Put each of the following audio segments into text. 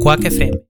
Quack FM.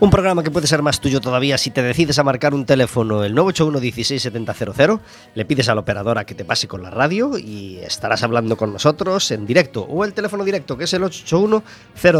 Un programa que puede ser más tuyo todavía si te decides a marcar un teléfono el 981 167000, le pides a la operadora que te pase con la radio y estarás hablando con nosotros en directo o el teléfono directo que es el 881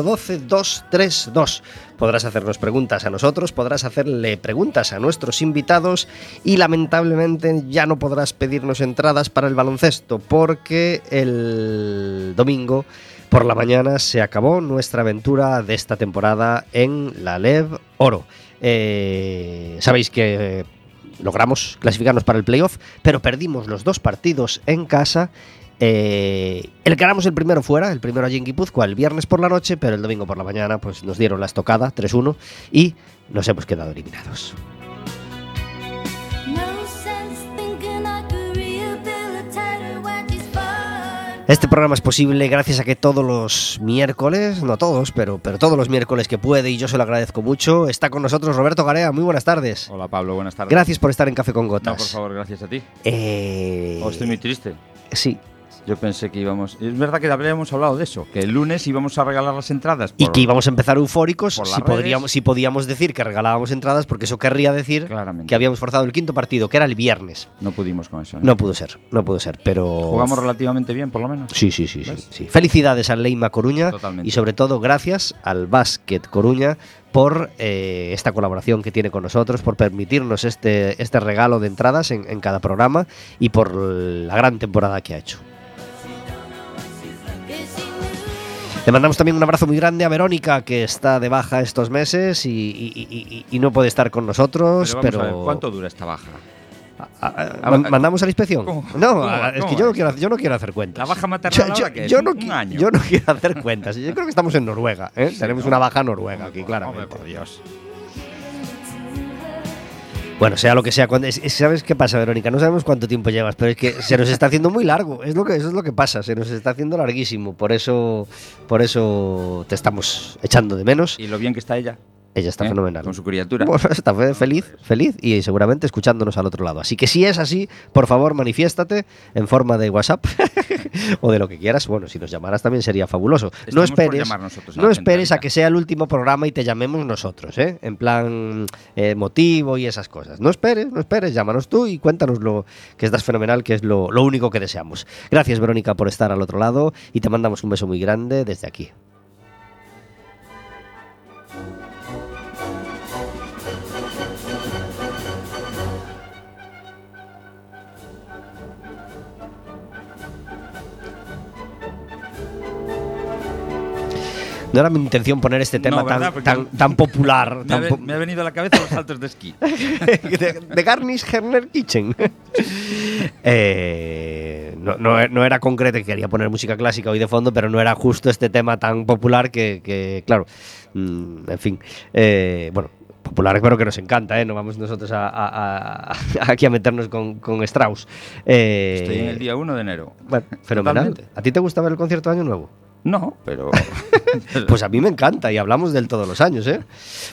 012 232. Podrás hacernos preguntas a nosotros, podrás hacerle preguntas a nuestros invitados y lamentablemente ya no podrás pedirnos entradas para el baloncesto porque el domingo por la mañana se acabó nuestra aventura de esta temporada en la LEV Oro. Eh, Sabéis que logramos clasificarnos para el playoff, pero perdimos los dos partidos en casa. Eh, el que ganamos el primero fuera, el primero allí en el viernes por la noche, pero el domingo por la mañana pues, nos dieron la estocada 3-1 y nos hemos quedado eliminados. Este programa es posible gracias a que todos los miércoles, no todos, pero, pero todos los miércoles que puede, y yo se lo agradezco mucho, está con nosotros Roberto Garea. Muy buenas tardes. Hola Pablo, buenas tardes. Gracias por estar en Café con Gotas. No, por favor, gracias a ti. Eh, Oh, estoy muy triste. Sí. Yo pensé que íbamos. Es verdad que habíamos hablado de eso, que el lunes íbamos a regalar las entradas. Y que íbamos a empezar eufóricos si redes. podríamos, si podíamos decir que regalábamos entradas, porque eso querría decir Claramente. que habíamos forzado el quinto partido, que era el viernes. No pudimos con eso. No pudo ser, no pudo ser, pero... Jugamos relativamente bien, por lo menos. Sí, sí, sí, sí. Felicidades al Leima Coruña Totalmente. y sobre todo gracias al Básquet Coruña por eh, esta colaboración que tiene con nosotros, por permitirnos este, este regalo de entradas en, en cada programa y por la gran temporada que ha hecho. Le mandamos también un abrazo muy grande a Verónica, que está de baja estos meses y, y- y- y- y no puede estar con nosotros, Pero pero... vamos a ver, ¿cuánto dura esta baja? Man- ¿Mandamos a la inspección? ¿cómo? No, ¿Cómo? es ¿Cómo que yo no, quiero, yo no quiero hacer cuentas. ¿La baja maternal Yo- yo- yo ¿Un- no un qui- año? Yo no quiero hacer cuentas. Yo creo que estamos en Noruega. ¿eh? Tenemos ¿no? una baja noruega aquí, Hombre, claramente. por Dios. Bueno, sea lo que sea. Cuando, es- es- ¿Sabes qué pasa, Verónica? No sabemos cuánto tiempo llevas, pero es que se nos está haciendo muy largo. Es lo que, eso es lo que pasa. Se nos está haciendo larguísimo. Por eso, por eso te estamos echando de menos. ¿Y lo bien que está ella? Ella está ¿eh? fenomenal. Con su criatura. Bueno, está fe- feliz, feliz y seguramente escuchándonos al otro lado. Así que si es así, por favor, manifiéstate en forma de WhatsApp o de lo que quieras. Bueno, si nos llamaras también sería fabuloso. no Estamos esperes, a no esperes a que sea el último programa y te llamemos nosotros, ¿eh? En plan eh, motivo y esas cosas. No esperes, no esperes, llámanos tú y cuéntanos lo que estás fenomenal, que es lo, lo único que deseamos. Gracias, Verónica, por estar al otro lado y te mandamos un beso muy grande desde aquí. No era mi intención poner este tema tan, tan, tan popular. Me ha, tan ve- po- me ha venido a la cabeza los saltos de esquí. de, de Garnish Herner Kitchen. Eh, no, no- no era concreto que quería poner música clásica hoy de fondo, pero no era justo este tema tan popular que, que, claro, mm, en fin, eh, bueno, Popular, pero que nos encanta, ¿eh? No vamos nosotros a, a- a- aquí a meternos con, con Strauss. Eh, Estoy en el día 1 de enero. Bueno, fenomenal. Totalmente. ¿A ti te gusta ver el concierto de Año Nuevo? No, pero. Pues a mí me encanta y hablamos del todos los años, ¿eh?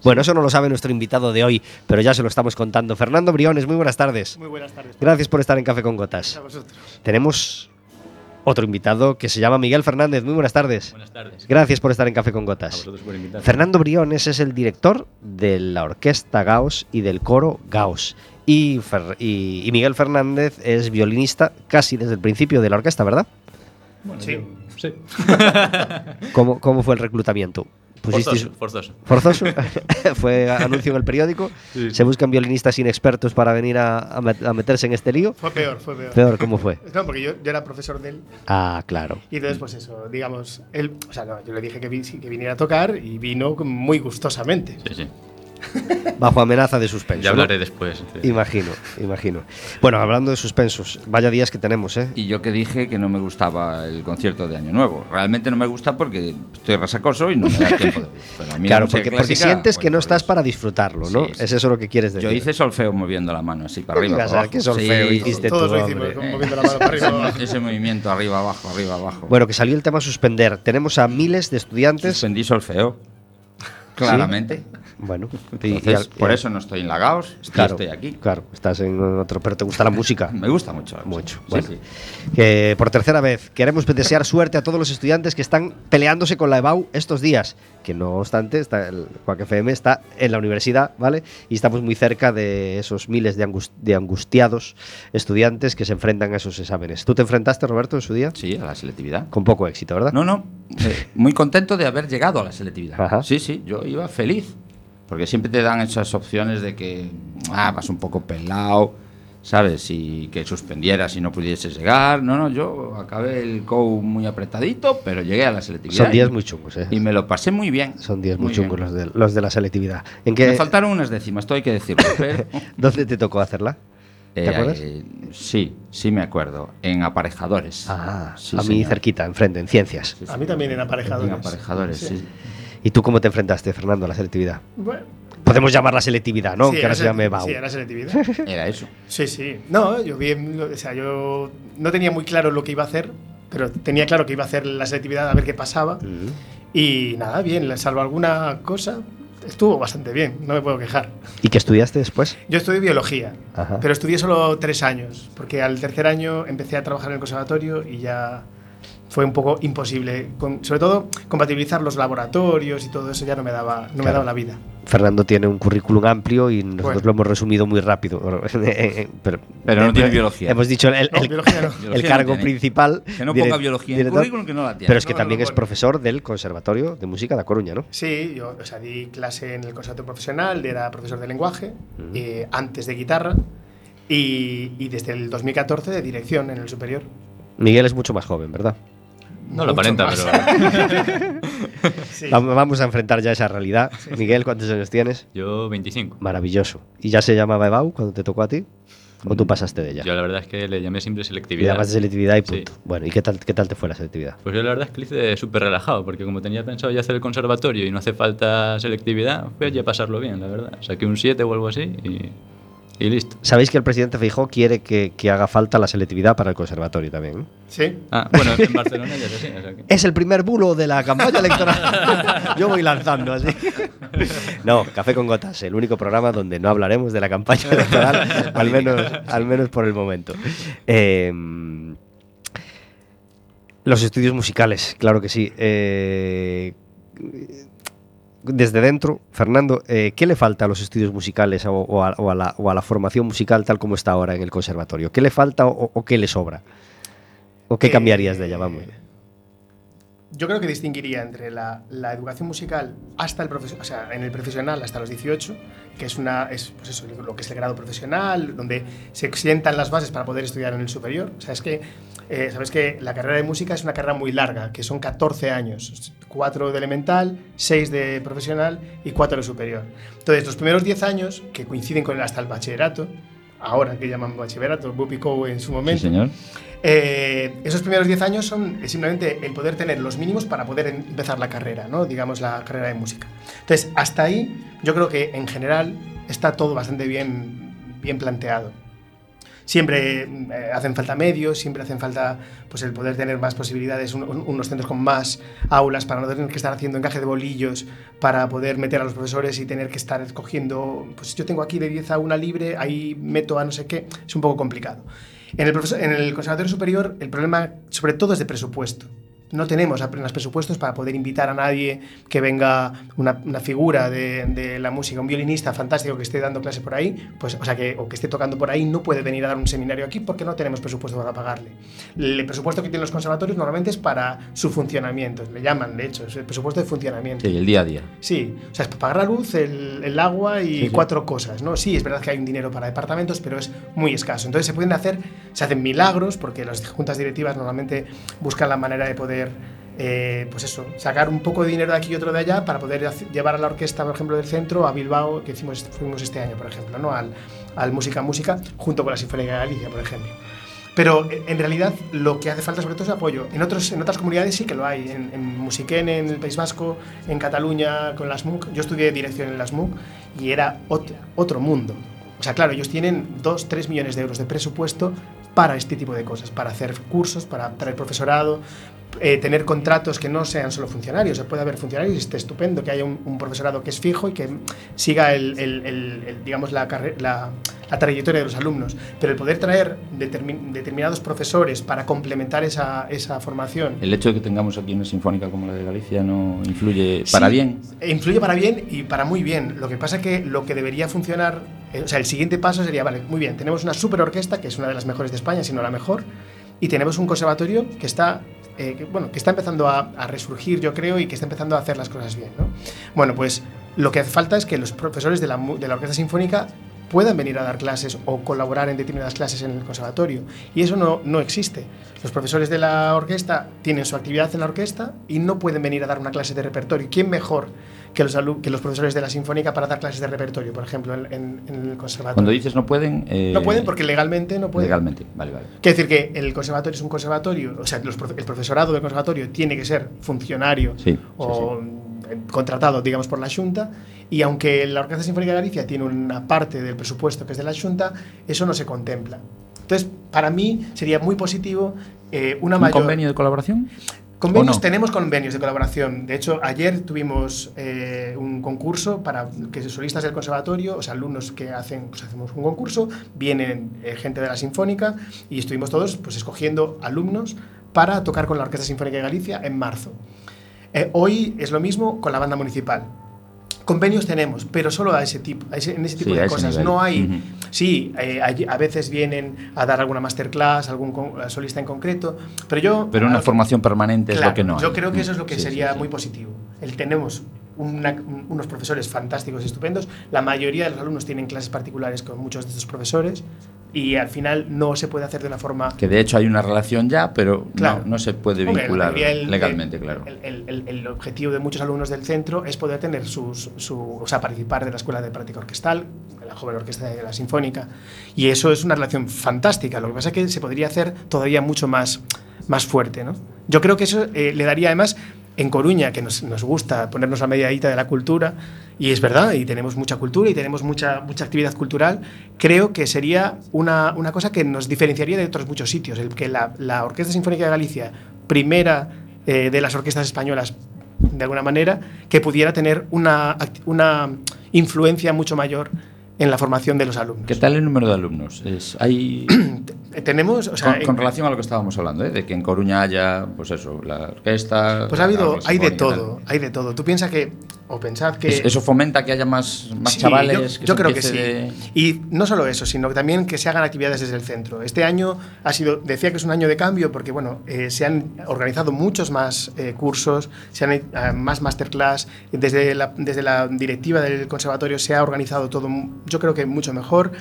Bueno, eso no lo sabe nuestro invitado de hoy, pero ya se lo estamos contando. Fernando Briones, muy buenas tardes. Muy buenas tardes. Gracias por estar en Café con Gotas. A vosotros. Tenemos otro invitado que se llama Miguel Fernández. Muy buenas tardes. Buenas tardes. Gracias por estar en Café con A Gotas. vosotros por invitarme. Fernando Briones es el director de la orquesta Gauss y del coro Gauss. Y, Fer- y- y Miguel Fernández es violinista casi desde el principio de la orquesta, ¿verdad? Bueno, Sí. yo- sí. ¿Cómo, cómo fue el reclutamiento? Forzoso, forzoso. ¿Forzoso? ¿Fue anuncio en el periódico? Sí. ¿Se buscan violinistas inexpertos para venir a, a met- a meterse en este lío? Fue peor, fue peor. Peor, ¿cómo fue? No, porque yo, yo era profesor de él Ah, claro. y entonces, pues eso, digamos, él, o sea, no, yo le dije que, vi- que viniera a tocar y vino muy gustosamente. Sí, sí. Bajo amenaza de suspenso. Ya ¿no? hablaré después. sí. Imagino, imagino. Bueno, hablando de suspensos, vaya días que tenemos, ¿eh? Y yo que dije que no me gustaba el concierto de Año Nuevo. Realmente no me gusta porque estoy resacoso y no me da tiempo de ir. Pero a mí la Claro, porque, porque clásica, sientes que no estás eso. para disfrutarlo, ¿no? Sí, sí. Es eso lo que quieres decir. Yo hice solfeo moviendo la mano así para arriba. para abajo. ¿qué solfeo Sí, hiciste? Todos tú, lo hicimos, moviendo la mano para arriba. ese movimiento arriba, abajo, arriba, abajo. Bueno, que salió el tema suspender. Tenemos a miles de estudiantes. suspendí solfeo. Claramente. Bueno, y- y Entonces, al- por y- eso no estoy en la Gauss, estoy, claro, estoy aquí. Claro, estás en otro, pero te gusta la música. Me gusta mucho. Mucho. música. Bueno, Sí, sí. que por tercera vez queremos desear suerte a todos los estudiantes que están peleándose con la EBAU estos días. Que no obstante, está el Quack FM está en la universidad, ¿vale? Y estamos muy cerca de esos miles de, angus- de angustiados estudiantes que se enfrentan a esos exámenes. ¿Tú te enfrentaste, Roberto, en su día? Sí, a la selectividad. Con poco éxito, ¿verdad? No, no. eh, muy contento de haber llegado a la selectividad. Ajá. Sí, sí, yo iba feliz. Porque siempre te dan esas opciones de que ah, vas un poco pelado, ¿sabes? Y que suspendieras y no pudieses llegar. No, no, yo acabé el COU muy apretadito, pero llegué a la selectividad. Son días y- muy chungos, ¿eh? Y me lo pasé muy bien. Son días muy, Muy chungos los de, los de la selectividad. ¿En Me qué, faltaron unas décimas, esto hay que decirlo. Pero, ¿Dónde te tocó hacerla? ¿Te eh, acuerdas? eh, sí, sí me acuerdo. En aparejadores. Ah, Sí, a mí señor. cerquita, enfrente, en ciencias. Sí, A mí también en aparejadores. En aparejadores, sí. ¿Y tú cómo te enfrentaste, Fernando, a la selectividad? Bueno, Podemos llamarla selectividad, ¿no? sí, que ahora se llame BAU. Sí, era selectividad. Era eso. Sí, sí. No, yo bien, o sea, yo no tenía muy claro lo que iba a hacer, pero tenía claro que iba a hacer la selectividad a ver qué pasaba. Mm. Y nada, bien, salvo alguna cosa, estuvo bastante bien, no me puedo quejar. ¿Y qué estudiaste después? Yo estudié biología, Ajá. pero estudié solo tres años, porque al tercer año empecé a trabajar en el conservatorio y ya fue un poco imposible. Con- sobre todo, compatibilizar los laboratorios y todo eso ya no me daba, no me daba la vida. Fernando tiene un currículum amplio y nosotros Bueno. lo hemos resumido muy rápido. pero, Pero no tiene biología. Hemos dicho el, el- No, el- biología no. el Biología no cargo principal. Que no ponga biología en el director, currículum, que no la tiene. Pero es que No, también es profesor del Conservatorio de Música de La Coruña, ¿no? Sí, yo o sea, di clase en el conservatorio profesional, era profesor de lenguaje, eh, antes de guitarra y, y desde el 2014 de dirección en el superior. Miguel es mucho más joven, ¿verdad? No lo aparenta, más. pero. Sí. Vamos a enfrentar ya esa realidad. Miguel, ¿cuántos años tienes? Yo 25. Maravilloso. ¿Y ya se llamaba EBAU cuando te tocó a ti? ¿O tú pasaste de ella? Yo la verdad es que le llamé siempre Y selectividad. además de selectividad y Sí. punto. Bueno, ¿y qué tal, qué tal te fue la selectividad? Pues yo la verdad es que lo hice súper relajado, porque como tenía pensado ya hacer el conservatorio y no hace falta selectividad, fui allí a pasarlo bien, la verdad. Saqué un 7 o algo así y, y listo. Sabéis que el presidente Feijóo quiere que, que haga falta la selectividad para el conservatorio también. ¿no? Sí. Ah, bueno, en Barcelona ya es así. o sea que- Es el primer bulo de la campaña electoral. Yo voy lanzando así. No, Café con Gotas, el único programa donde no hablaremos de la campaña electoral, al menos, al menos por el momento. Eh, los estudios musicales, claro que sí. Eh, desde dentro, Fernando, eh, ¿qué le falta a los estudios musicales o, o a, o a la, o a la formación musical tal como está ahora en el conservatorio? ¿Qué le falta o, qué le sobra? ¿O qué Eh, cambiarías de ella? Vamos. Yo creo que distinguiría entre la, la educación musical hasta el o sea, en el profesional hasta los 18, que es una es pues eso, lo que es el grado profesional, donde se sientan las bases para poder estudiar en el superior. O sea, es que eh, sabes que la carrera de música es una carrera muy larga, que son 14 años, 4 de elemental, 6 de profesional y 4 de superior. Entonces, los primeros 10 años, que coinciden con el- hasta el bachillerato, ahora que llaman bachillerato, Bupico en su Sí, momento, señor. Eh, esos primeros 10 años son simplemente el poder tener los mínimos para poder em- empezar la carrera, ¿no? digamos la carrera de música. Entonces, hasta ahí yo creo que en general está todo bastante bien, bien planteado. Siempre eh, hacen falta medios, siempre hacen falta pues, el poder tener más posibilidades, un- un- unos centros con más aulas para no tener que estar haciendo encaje de bolillos, para poder meter a los profesores y tener que estar escogiendo, pues yo tengo aquí de 10 a una libre, ahí meto a no sé qué, es un poco complicado. En el, en el Conservatorio Superior el problema sobre todo es de presupuesto. No tenemos apenas presupuestos para poder invitar a nadie que venga una, una figura de, de la música, un violinista fantástico que esté dando clase por ahí, pues, o sea, que, o que esté tocando por ahí, no puede venir a dar un seminario aquí porque no tenemos presupuesto para pagarle. El presupuesto que tienen los conservatorios normalmente es para su funcionamiento, le llaman, de hecho, es el presupuesto de funcionamiento. Sí, el día a día. Sí, o sea, es para pagar la luz, el, el agua y Sí, sí. cuatro cosas, ¿no? Sí, es verdad que hay un dinero para departamentos, pero es muy escaso. Entonces se pueden hacer, se hacen milagros, porque las juntas directivas normalmente buscan la manera de poder, eh, pues eso, sacar un poco de dinero de aquí y otro de allá para poder llevar a la orquesta, por ejemplo, del centro a Bilbao, que hicimos, fuimos este año, por ejemplo, ¿no? Al, al Música Música, junto con la Sinfónica de Galicia, por ejemplo. Pero eh, en realidad lo que hace falta sobre todo es apoyo. En, otros, en otras comunidades sí que lo hay. En, en Musiquén, en el País Vasco, en Cataluña, con las MUC. Yo estudié dirección en las MUC y era otro, otro mundo. O sea, claro, ellos tienen 2, 3 millones de euros de presupuesto para este tipo de cosas, para hacer cursos, para traer profesorado, eh, tener contratos que no sean solo funcionarios. Se puede haber funcionarios y esté estupendo que haya un, un profesorado que es fijo y que siga el, el- el- el, digamos, la, la, la trayectoria de los alumnos. Pero el poder traer determin- determinados profesores para complementar esa, esa formación. El hecho de que tengamos aquí una sinfónica como la de Galicia no influye para Sí, bien. Influye para bien y para muy bien. Lo que pasa que lo que debería funcionar, eh, o sea, el siguiente paso sería, vale, muy bien, tenemos una super orquesta, que es una de las mejores de España, si no la mejor, y tenemos un conservatorio que está, eh, que, bueno, que está empezando a, resurgir, yo creo, y que está empezando a hacer las cosas bien, ¿no? Bueno, pues lo que hace falta es que los profesores de la, de la orquesta sinfónica puedan venir a dar clases o colaborar en determinadas clases en el conservatorio. Y eso no, no existe. Los profesores de la orquesta tienen su actividad en la orquesta y no pueden venir a dar una clase de repertorio. ¿Quién mejor que los, que los profesores de la sinfónica para dar clases de repertorio, por ejemplo, en, en- en el conservatorio? Cuando dices no pueden... eh, no pueden porque legalmente no pueden. Legalmente, vale, vale. Quiere decir que el conservatorio es un conservatorio, o sea, los el profesorado del conservatorio tiene que ser funcionario Sí, sí, o mm, contratado, digamos, por la Junta, y aunque la Orquesta Sinfónica de Galicia tiene una parte del presupuesto que es de la Junta, eso no se contempla. Entonces, para mí sería muy positivo eh, una ¿Un mayor... convenio de colaboración? Convenios, ¿O no? tenemos convenios de colaboración. De hecho, ayer tuvimos eh, un concurso para que solistas del conservatorio, o sea, alumnos que hacen, pues hacemos un concurso, vienen eh, gente de la Sinfónica y estuvimos todos pues, escogiendo alumnos para tocar con la Orquesta Sinfónica de Galicia en marzo. Eh, hoy es lo mismo con la banda municipal. Convenios tenemos, pero solo a ese tipo, a ese- en ese tipo Sí, de ese cosas. nivel. No hay. Sí, eh, a veces vienen a dar alguna masterclass, algún con- solista en concreto, pero yo. Pero una formación permanente es lo que no hay. Yo creo que eso es lo que Sí, sería muy positivo. El tenemos una- unos profesores fantásticos y estupendos. La mayoría de los alumnos tienen clases particulares con muchos de estos profesores y al final no se puede hacer de una forma Que de hecho hay una relación ya, pero Claro. no, no se puede vincular el- legalmente, el- claro. El- el objetivo de muchos alumnos del centro es poder tener sus, su, o sea, participar de la escuela de práctica orquestal, de la joven orquesta de la sinfónica, y eso es una relación fantástica. Lo que pasa es que se podría hacer todavía mucho más, más fuerte, ¿no? Yo creo que eso eh, le daría además en Coruña, que nos, nos gusta ponernos a mediadita de la cultura, y es verdad, y tenemos mucha cultura y tenemos mucha, mucha actividad cultural, creo que sería una, una cosa que nos diferenciaría de otros muchos sitios, el que la, la Orquesta Sinfónica de Galicia, primera eh, de las orquestas españolas, de alguna manera, que pudiera tener una, una influencia mucho mayor en la formación de los alumnos. ¿Qué tal el número de alumnos? Es, hay, Tenemos, o sea, con, en- con relación a lo que estábamos hablando, ¿eh? de que en Coruña haya, pues eso, la orquesta. pues ha habido, hay de todo, hay de todo. Tú piensas que, o pensad que... Es- Eso fomenta que haya más, más Sí, chavales. Yo, que yo creo que sí. de- Y no solo eso, sino que también que se hagan actividades desde el centro. Este año ha sido, decía que es un año de cambio porque bueno, eh, se han organizado muchos más eh, cursos, se han eh, más masterclass. Desde la, desde la directiva del conservatorio se ha organizado todo, yo creo que mucho mejor.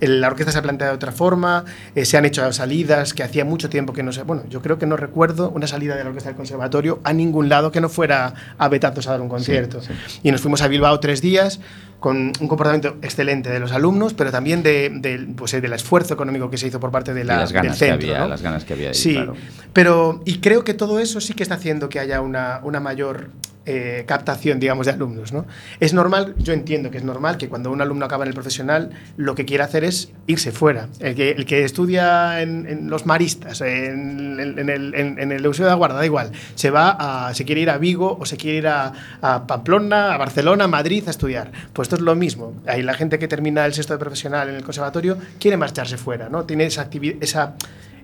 La orquesta se ha planteado de otra forma, eh, se han hecho salidas que hacía mucho tiempo que no sé. Bueno, yo creo que no recuerdo una salida de la orquesta del conservatorio a ningún lado que no fuera a Betazos a dar un concierto. Y nos fuimos a Bilbao tres días con un comportamiento excelente de los alumnos, pero también de, de, pues, eh, del esfuerzo económico que se hizo por parte de Y la, las ganas del que centro. había, ¿no? las ganas que había ahí, Sí, claro. pero y creo que todo eso sí que está haciendo que haya una, una mayor eh, captación, digamos, de alumnos. ¿no? Es normal, yo entiendo que es normal que cuando un alumno acaba en el profesional, lo que quiere hacer es irse fuera. El que, estudia en, los maristas, en, el, en- Museo de la Guarda, da igual, se va a, se quiere ir a Vigo o se quiere ir a, a Pamplona, a Barcelona, a Madrid a estudiar. Pues esto es lo mismo. Ahí la gente que termina el sexto de profesional en el conservatorio quiere marcharse fuera, ¿no? Tiene esa, activi- esa,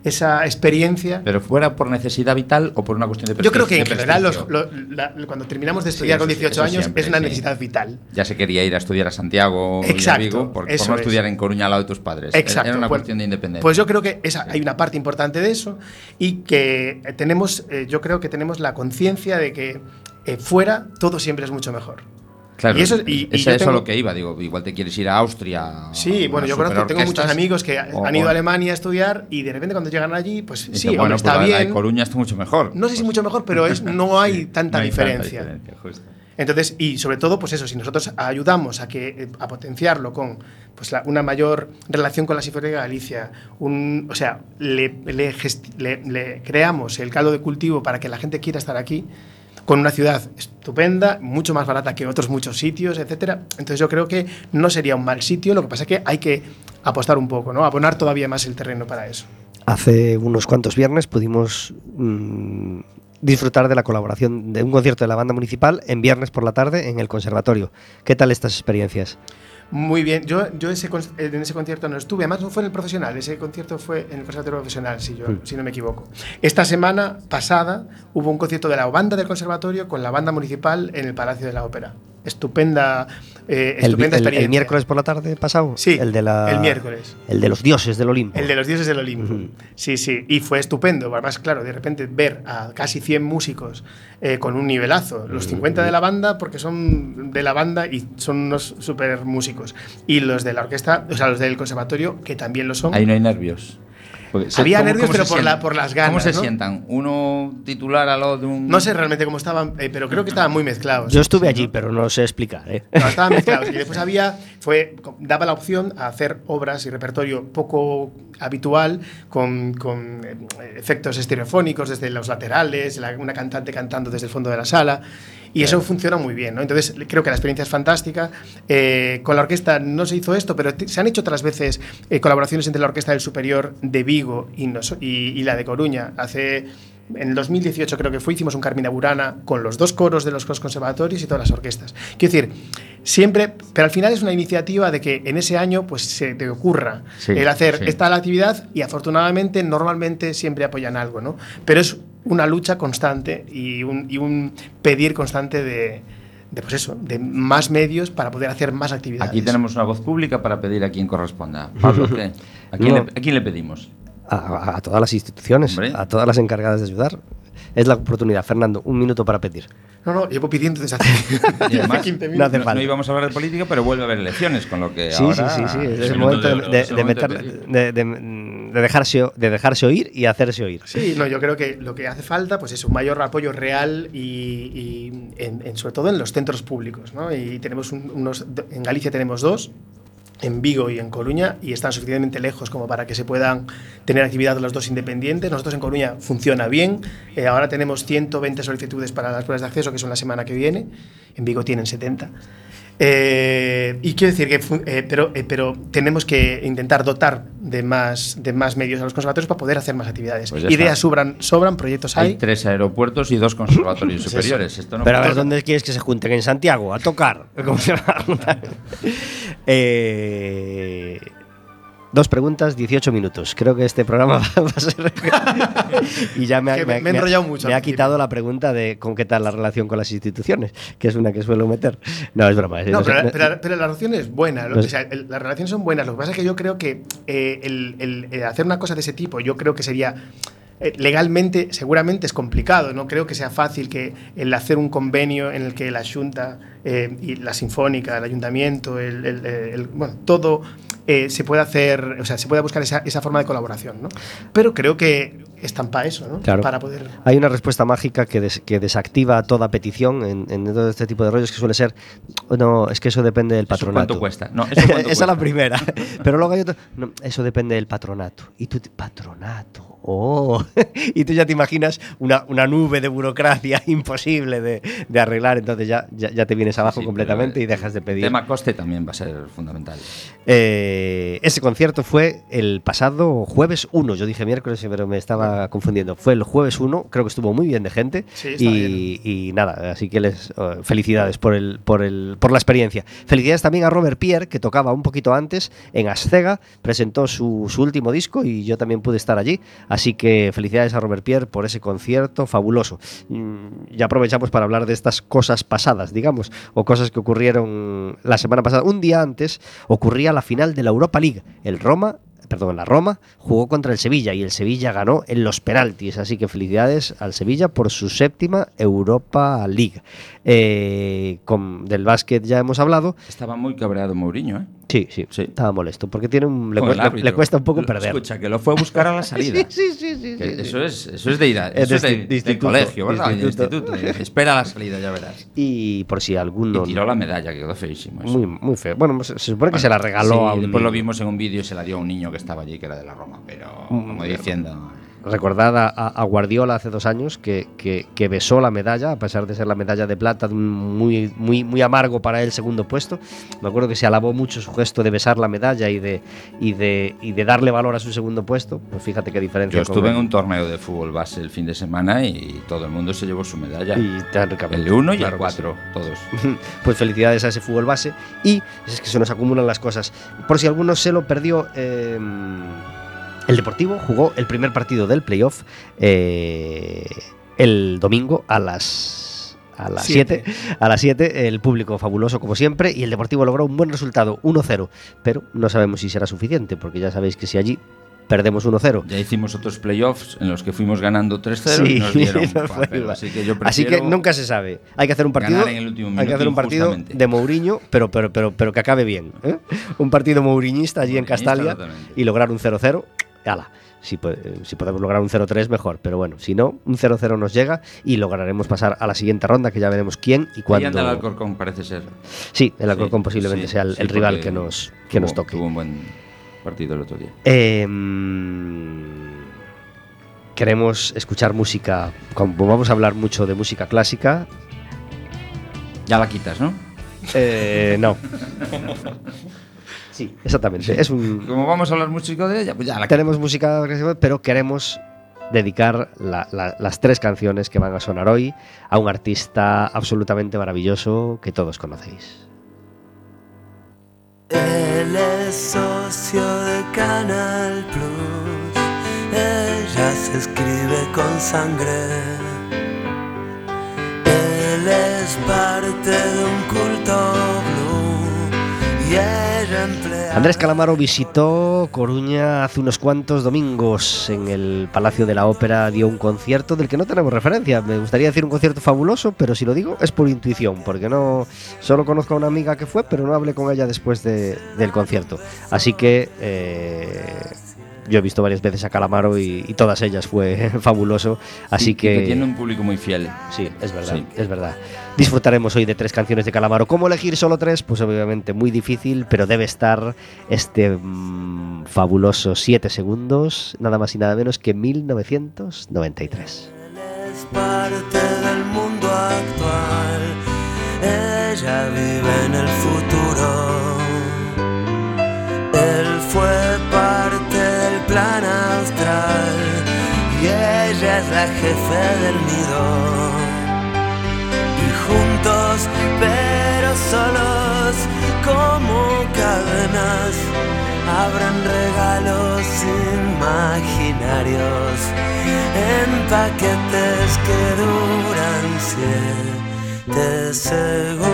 esa experiencia. Pero fuera por necesidad vital o por una cuestión de Yo prestigio. creo que en general los- la- cuando terminamos de Sí, estudiar eso con sí, 18 eso años siempre, es una sí. necesidad vital. Ya se quería ir a estudiar a Santiago y a Exacto, Vigo por, por no es. estudiar en Coruña al lado de tus padres. Exacto. Era una Bueno, cuestión de independencia. Pues yo creo que esa, hay una parte importante de eso y que tenemos, eh, yo creo que tenemos la conciencia de que eh, fuera todo siempre es mucho mejor. Claro, y eso- y- y es tengo- lo que iba. Digo, igual te quieres ir a Austria. Sí, bueno, yo conozco, tengo muchos amigos que o- han ido a Alemania a estudiar y de repente cuando llegan allí, pues sí, dice, bueno, está pues bien. Coruña está mucho mejor. No sé si Pues- mucho mejor, pero es, no hay tanta no hay diferencia. diferencia, justo. Entonces, y sobre todo, pues eso, si nosotros ayudamos a que eh, a potenciarlo con pues la- una mayor relación con la Sinfónica de Galicia, un, o sea, le, le le- le creamos el caldo de cultivo para que la gente quiera estar aquí, con una ciudad estupenda, mucho más barata que otros muchos sitios, etcétera. Entonces yo creo que no sería un mal sitio, lo que pasa es que hay que apostar un poco, ¿no? Abonar todavía más el terreno para eso. Hace unos cuantos viernes pudimos mm, disfrutar de la colaboración de un concierto de la banda municipal en viernes por la tarde en el conservatorio. ¿Qué tal estas experiencias? Muy bien, yo, yo ese, con- en ese concierto no estuve, además no fue en el profesional, ese concierto fue en el conservatorio profesional, si, yo, si no me equivoco. Esta semana pasada hubo un concierto de la banda del conservatorio con la banda municipal en el Palacio de la Ópera. Estupenda, eh, El, estupenda el- el experiencia. miércoles por la tarde pasado? Sí, el, de la, el miércoles. El de los dioses del Olimpo. El de los dioses del Olimpo. Sí, sí. Y fue estupendo. Además, claro, de repente ver a casi 100 músicos eh, con un nivelazo. Los 50 de la banda, porque son de la banda y son unos super músicos. Y los de la orquesta, o sea, los del conservatorio, que también lo son. Ahí no hay nervios. Porque se- Había ¿cómo- nervios, cómo pero por la- sientan? por las ganas, ¿Cómo se ¿no? sientan? ¿Uno titular al de un.? No sé realmente cómo estaban, eh, pero creo que estaban muy mezclados. Yo estuve allí, pero no sé explicar. ¿eh? No, estaban mezclados. Y después había, fue, daba la opción a hacer obras y repertorio poco habitual, con, con, eh, efectos estereofónicos desde los laterales, la- una cantante cantando desde el fondo de la sala. Y eso funciona muy bien, ¿no? Entonces creo que la experiencia es fantástica. Eh, con la orquesta no se hizo esto, pero se han hecho otras veces eh, colaboraciones entre la Orquesta del Superior de Vigo y, nos- y- y la de Coruña. Hace en el 2018 creo que fue, hicimos un Carmina Burana con los dos coros de los dos conservatorios y todas las orquestas. Quiero decir, siempre, pero al final es una iniciativa de que en ese año pues se te ocurra Sí, el hacer sí. esta la actividad y afortunadamente normalmente siempre apoyan algo, ¿no? Pero es una lucha constante y un, y un pedir constante de, de, pues eso, de más medios para poder hacer más actividades. Aquí tenemos una voz pública para pedir a quien corresponda. Pablo, ¿qué? ¿A quién, No. le, a quién le pedimos? A, a todas las instituciones, Hombre. a todas las encargadas de ayudar. Es la oportunidad. Fernando, un minuto para pedir. No, no, llevo pidiendo desde hace, Y desde además, 15 no minutos. no, no íbamos a hablar de política, pero vuelve a haber elecciones, con lo que Sí, ahora... sí, sí, sí. Es es el momento de dejarse, de dejarse oír y hacerse oír. Sí, no, yo creo que lo que hace falta pues es un mayor apoyo real y, y en- en- sobre todo en los centros públicos. ¿no? Y tenemos un- unos, en Galicia tenemos dos, en Vigo y en Coruña, y están suficientemente lejos como para que se puedan tener actividad los dos independientes. Nosotros en Coruña funciona bien. Eh, ahora tenemos 120 solicitudes para las pruebas de acceso, que son la semana que viene. En Vigo tienen 70. Eh, y quiero decir que, eh, pero, eh, pero tenemos que intentar dotar de más, de más medios a los conservatorios para poder hacer más actividades. Pues Ideas sobran, sobran, proyectos Hay hay. tres aeropuertos y dos conservatorios Pues superiores. Esto no Pero a ver, ¿dónde quieres que se junten? ¿En Santiago? ¿A tocar? ¿Cómo se va a juntar? Dos preguntas, 18 minutos. Creo que este programa va a ser... y ya me ha, me- me ha- enrollado mucho Me ha quitado la pregunta de con qué tal la relación con las instituciones, que es una que suelo meter. No, es broma. No, pero, pero- pero la relación es buena. lo- o sea, el- las relaciones son buenas. Lo que pasa es que yo creo que eh, el, el, eh, hacer una cosa de ese tipo, yo creo que sería. Eh, legalmente, seguramente es complicado. No creo que sea fácil que el hacer un convenio en el que la Junta eh, y la Sinfónica, el Ayuntamiento, el, el- el- bueno, todo eh, se pueda hacer, o sea, se pueda buscar esa, esa forma de colaboración, ¿no? Pero creo que están para eso, ¿no? Claro. Para poder... Hay una respuesta mágica que, des- que desactiva toda petición en, en todo este tipo de rollos que suele ser, no, es que eso depende del ¿Eso patronato. cuánto cuesta? No, ¿eso cuánto Esa es la primera. Pero luego hay otro, no, eso depende del patronato. Y tú, patronato, oh. y tú ya te imaginas una, una nube de burocracia imposible de, de arreglar, entonces ya, ya, ya te vienes abajo Sí, completamente y dejas de El pedir. tema coste también va a ser fundamental. Eh, ese concierto fue el pasado jueves 1. Yo dije miércoles, pero me estaba confundiendo. Fue el jueves 1. Creo que estuvo muy bien de gente. Sí, estaba y, y nada, así que les eh, felicidades por, el, por, el, por la experiencia. Felicidades también a Robert Pierre, que tocaba un poquito antes en Ascega. Presentó su, su último disco y yo también pude estar allí. Así que felicidades a Robert Pierre por ese concierto fabuloso. Mm, Ya aprovechamos para hablar de estas cosas pasadas, digamos, o cosas que ocurrieron la semana pasada. Un día antes ocurría la final de la Europa League. El Roma perdón, la Roma jugó contra el Sevilla y el Sevilla ganó en los penaltis. Así que felicidades al Sevilla por su séptima Europa League. Eh, con, del básquet ya hemos hablado. Estaba muy cabreado Mourinho, ¿eh? Sí, sí, Sí. estaba molesto porque tiene un, le, cuesta, le cuesta un poco perder. Escucha, que lo fue a buscar a la salida. Sí, sí, sí, sí, Eso, es, eso es de ir a, Es eso es de de, de de instituto, colegio, de ¿verdad? De instituto. Espera la salida, ya verás. Y por si alguno. Y tiró la medalla, que quedó feísimo. eso. Muy, muy feo. Bueno, se, se supone que se la regaló a un. Después lo vimos en un vídeo y se la dio a un niño que estaba allí, que era de la Roma. Pero, Mm, como diciendo. Recordad a, a Guardiola hace dos años que, que- que besó la medalla, a pesar de ser la medalla de plata, muy, muy, muy amargo para él segundo puesto. Me acuerdo que se alabó mucho su gesto de besar la medalla y de, y de, y de darle valor a su segundo puesto. Pues fíjate qué diferencia. Yo con estuve él. en un torneo de fútbol base el fin de semana y todo el mundo se llevó su medalla. Y el de uno y claro el que cuatro, todos. Pues felicidades a ese fútbol base. Y es que se nos acumulan las cosas. Por si alguno se lo perdió, eh, el Deportivo jugó el primer partido del playoff eh, el domingo a las. A las Siete. 7, a las 7, el público fabuloso como siempre, y el Deportivo logró un buen resultado, 1-0, pero no sabemos si será suficiente, porque ya sabéis que si allí perdemos 1-0, Ya hicimos otros playoffs en los que fuimos ganando 3-0 y nos dieron nos fue papel. igual. Así que yo Así que nunca se sabe. Hay que hacer un partido. ganar en el último hay que hacer un partido de Mourinho, pero, pero, pero, pero que acabe bien. ¿eh? Un partido mouriñista allí en Castalia totalmente. y lograr un 0-0. ¡Hala! Si, si podemos lograr un 0-3, mejor. Pero bueno, si no, un 0-0 nos llega y lograremos pasar a la siguiente ronda, que ya veremos quién y cuándo. anda el Alcorcón, parece ser. Sí, el Alcorcón Sí, posiblemente sí, sea el, sí, el rival que nos, que nos tuvo- toque. Tuvo un buen partido el otro día. Eh, queremos escuchar música. Como vamos a hablar mucho de música clásica, Ya la quitas, ¿no? Eh, no. Sí, exactamente. Es un, Como vamos a hablar mucho de ella, pues ya la tenemos música, pero queremos dedicar la- la- las tres canciones que van a sonar hoy a un artista absolutamente maravilloso que todos conocéis. Él es socio de Canal Plus. Ella se escribe con sangre. Él es parte de un culto blue. Y ella emplea. Andrés Calamaro visitó Coruña hace unos cuantos domingos en el Palacio de la Ópera, dio un concierto del que no tenemos referencia. Me gustaría decir un concierto fabuloso, pero si lo digo es por intuición, porque no solo conozco a una amiga que fue, pero no hablé con ella después de- del concierto. Así que eh, yo he visto varias veces a Calamaro y, y todas ellas fue fabuloso. Así Y- y que, tiene un público muy fiel. Sí, es verdad, Sí. es verdad. Disfrutaremos hoy de tres canciones de Calamaro. ¿Cómo elegir solo tres? Pues obviamente muy difícil, pero debe estar este mm, fabuloso 7 segundos, nada más y nada menos que 1993. Él es parte del mundo actual. Ella vive en el futuro. Él fue parte del plan austral. Y ella es la jefe del nido. Y juntos, pero solos, como cadenas, abran regalos imaginarios en paquetes que duran siete segundos.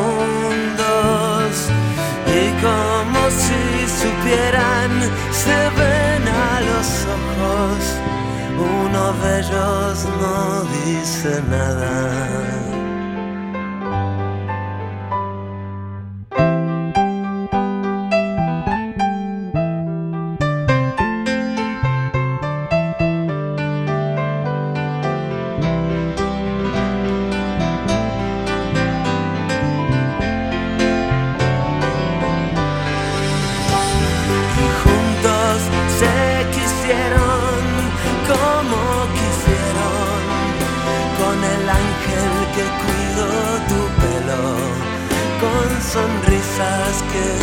Y como si supieran, se ven los ojos. Uno de ellos no dice nada. Cosas que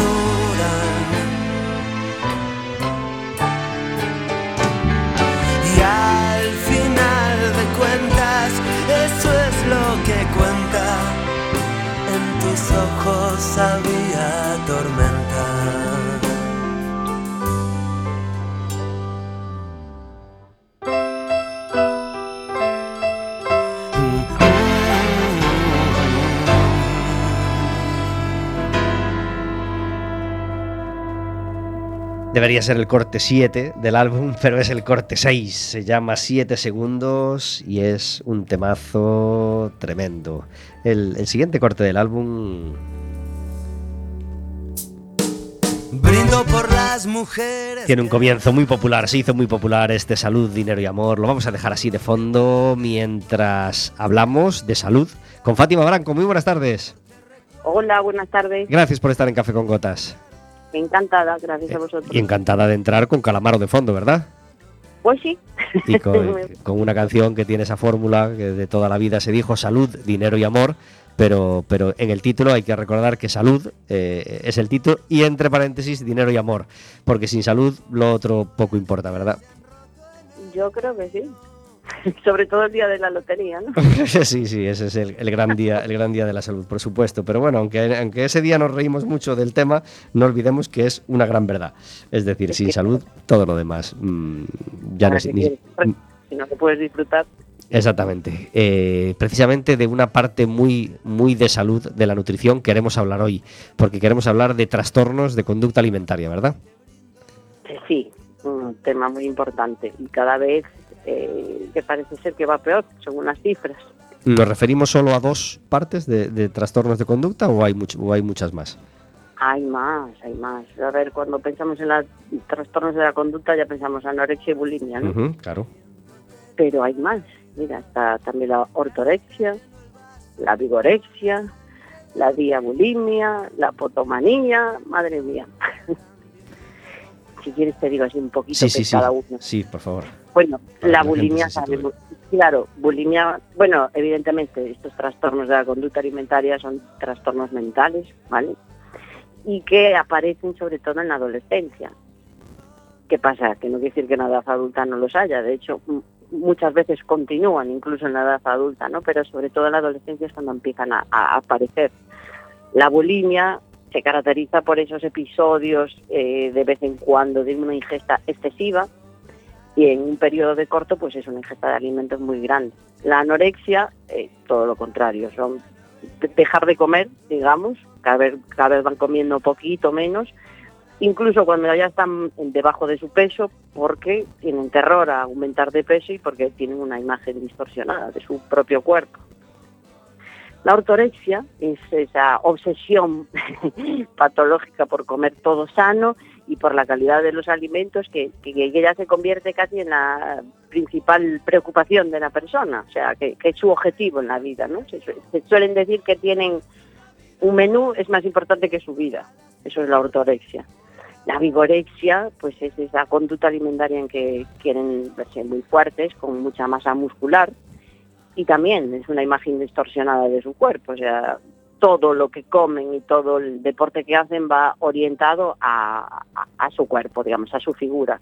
Debería ser el corte 7 del álbum, pero es el corte 6. Se llama 7 segundos y es un temazo tremendo. El, el siguiente corte del álbum Brindo por las mujeres. tiene un comienzo muy popular, se hizo muy popular este Salud, Dinero y Amor. Lo vamos a dejar así de fondo mientras hablamos de salud con Fátima Branco. Muy buenas tardes. Hola, buenas tardes. Gracias por estar en Café con Gotas. Encantada, gracias a vosotros. Y encantada de entrar con Calamaro de fondo, ¿verdad? Pues sí. y con, con una canción que tiene esa fórmula que de toda la vida se dijo salud, dinero y amor, pero, pero en el título hay que recordar que salud eh, es el título y entre paréntesis dinero y amor, porque sin salud lo otro poco importa, ¿verdad? Yo creo que sí. Sobre todo el día de la lotería, ¿no? sí, sí, ese es el, el gran día, el gran día de la salud, por supuesto. Pero bueno, aunque, aunque ese día nos reímos mucho del tema, no olvidemos que es una gran verdad. Es decir, sin salud, todo lo demás mm, ya no es ni- pues, si no te puedes disfrutar. Exactamente. Eh, precisamente de una parte muy, muy de salud de la nutrición queremos hablar hoy, porque queremos hablar de trastornos de conducta alimentaria, ¿verdad? Sí, un tema muy importante. Y cada vez eh, que parece ser que va peor, según las cifras. ¿Nos referimos solo a dos partes de, de trastornos de conducta o hay, much- o hay muchas más? Hay más, hay más. A ver, cuando pensamos en los trastornos de la conducta ya pensamos en anorexia y bulimia, ¿no? Claro. Pero hay más. Mira, está también la ortorexia, la vigorexia, la diabulimia, la potomanía, madre mía. Si quieres te digo así un poquito Sí, sí, sí. cada uno. Sí, por favor. Bueno, Para la bulimia, sabemos- claro, bulimia, bueno, evidentemente estos trastornos de la conducta alimentaria son trastornos mentales, ¿vale? Y que aparecen sobre todo en la adolescencia. ¿Qué pasa? Que no quiere decir que en la edad adulta no los haya, de hecho, muchas veces continúan incluso en la edad adulta, ¿no? Pero sobre todo en la adolescencia es cuando empiezan a, a aparecer. La bulimia se caracteriza por esos episodios eh, de vez en cuando de una ingesta excesiva, y en un periodo de corto pues es una ingesta de alimentos muy grande. La anorexia, eh, todo lo contrario, son de- dejar de comer, digamos, cada vez, cada vez van comiendo poquito menos, incluso cuando ya están debajo de su peso, porque tienen terror a aumentar de peso y porque tienen una imagen distorsionada de su propio cuerpo. La ortorexia es esa obsesión patológica por comer todo sano y por la calidad de los alimentos que, que, ya se convierte casi en la principal preocupación de la persona, o sea, que, es su objetivo en la vida, ¿no? Se suelen decir que tienen un menú es más importante que su vida, eso es la ortorexia. La vigorexia, pues es esa conducta alimentaria en que quieren verse muy fuertes, con mucha masa muscular, y también es una imagen distorsionada de su cuerpo, o sea, todo lo que comen y todo el deporte que hacen va orientado a, a- a su cuerpo, digamos, a su figura.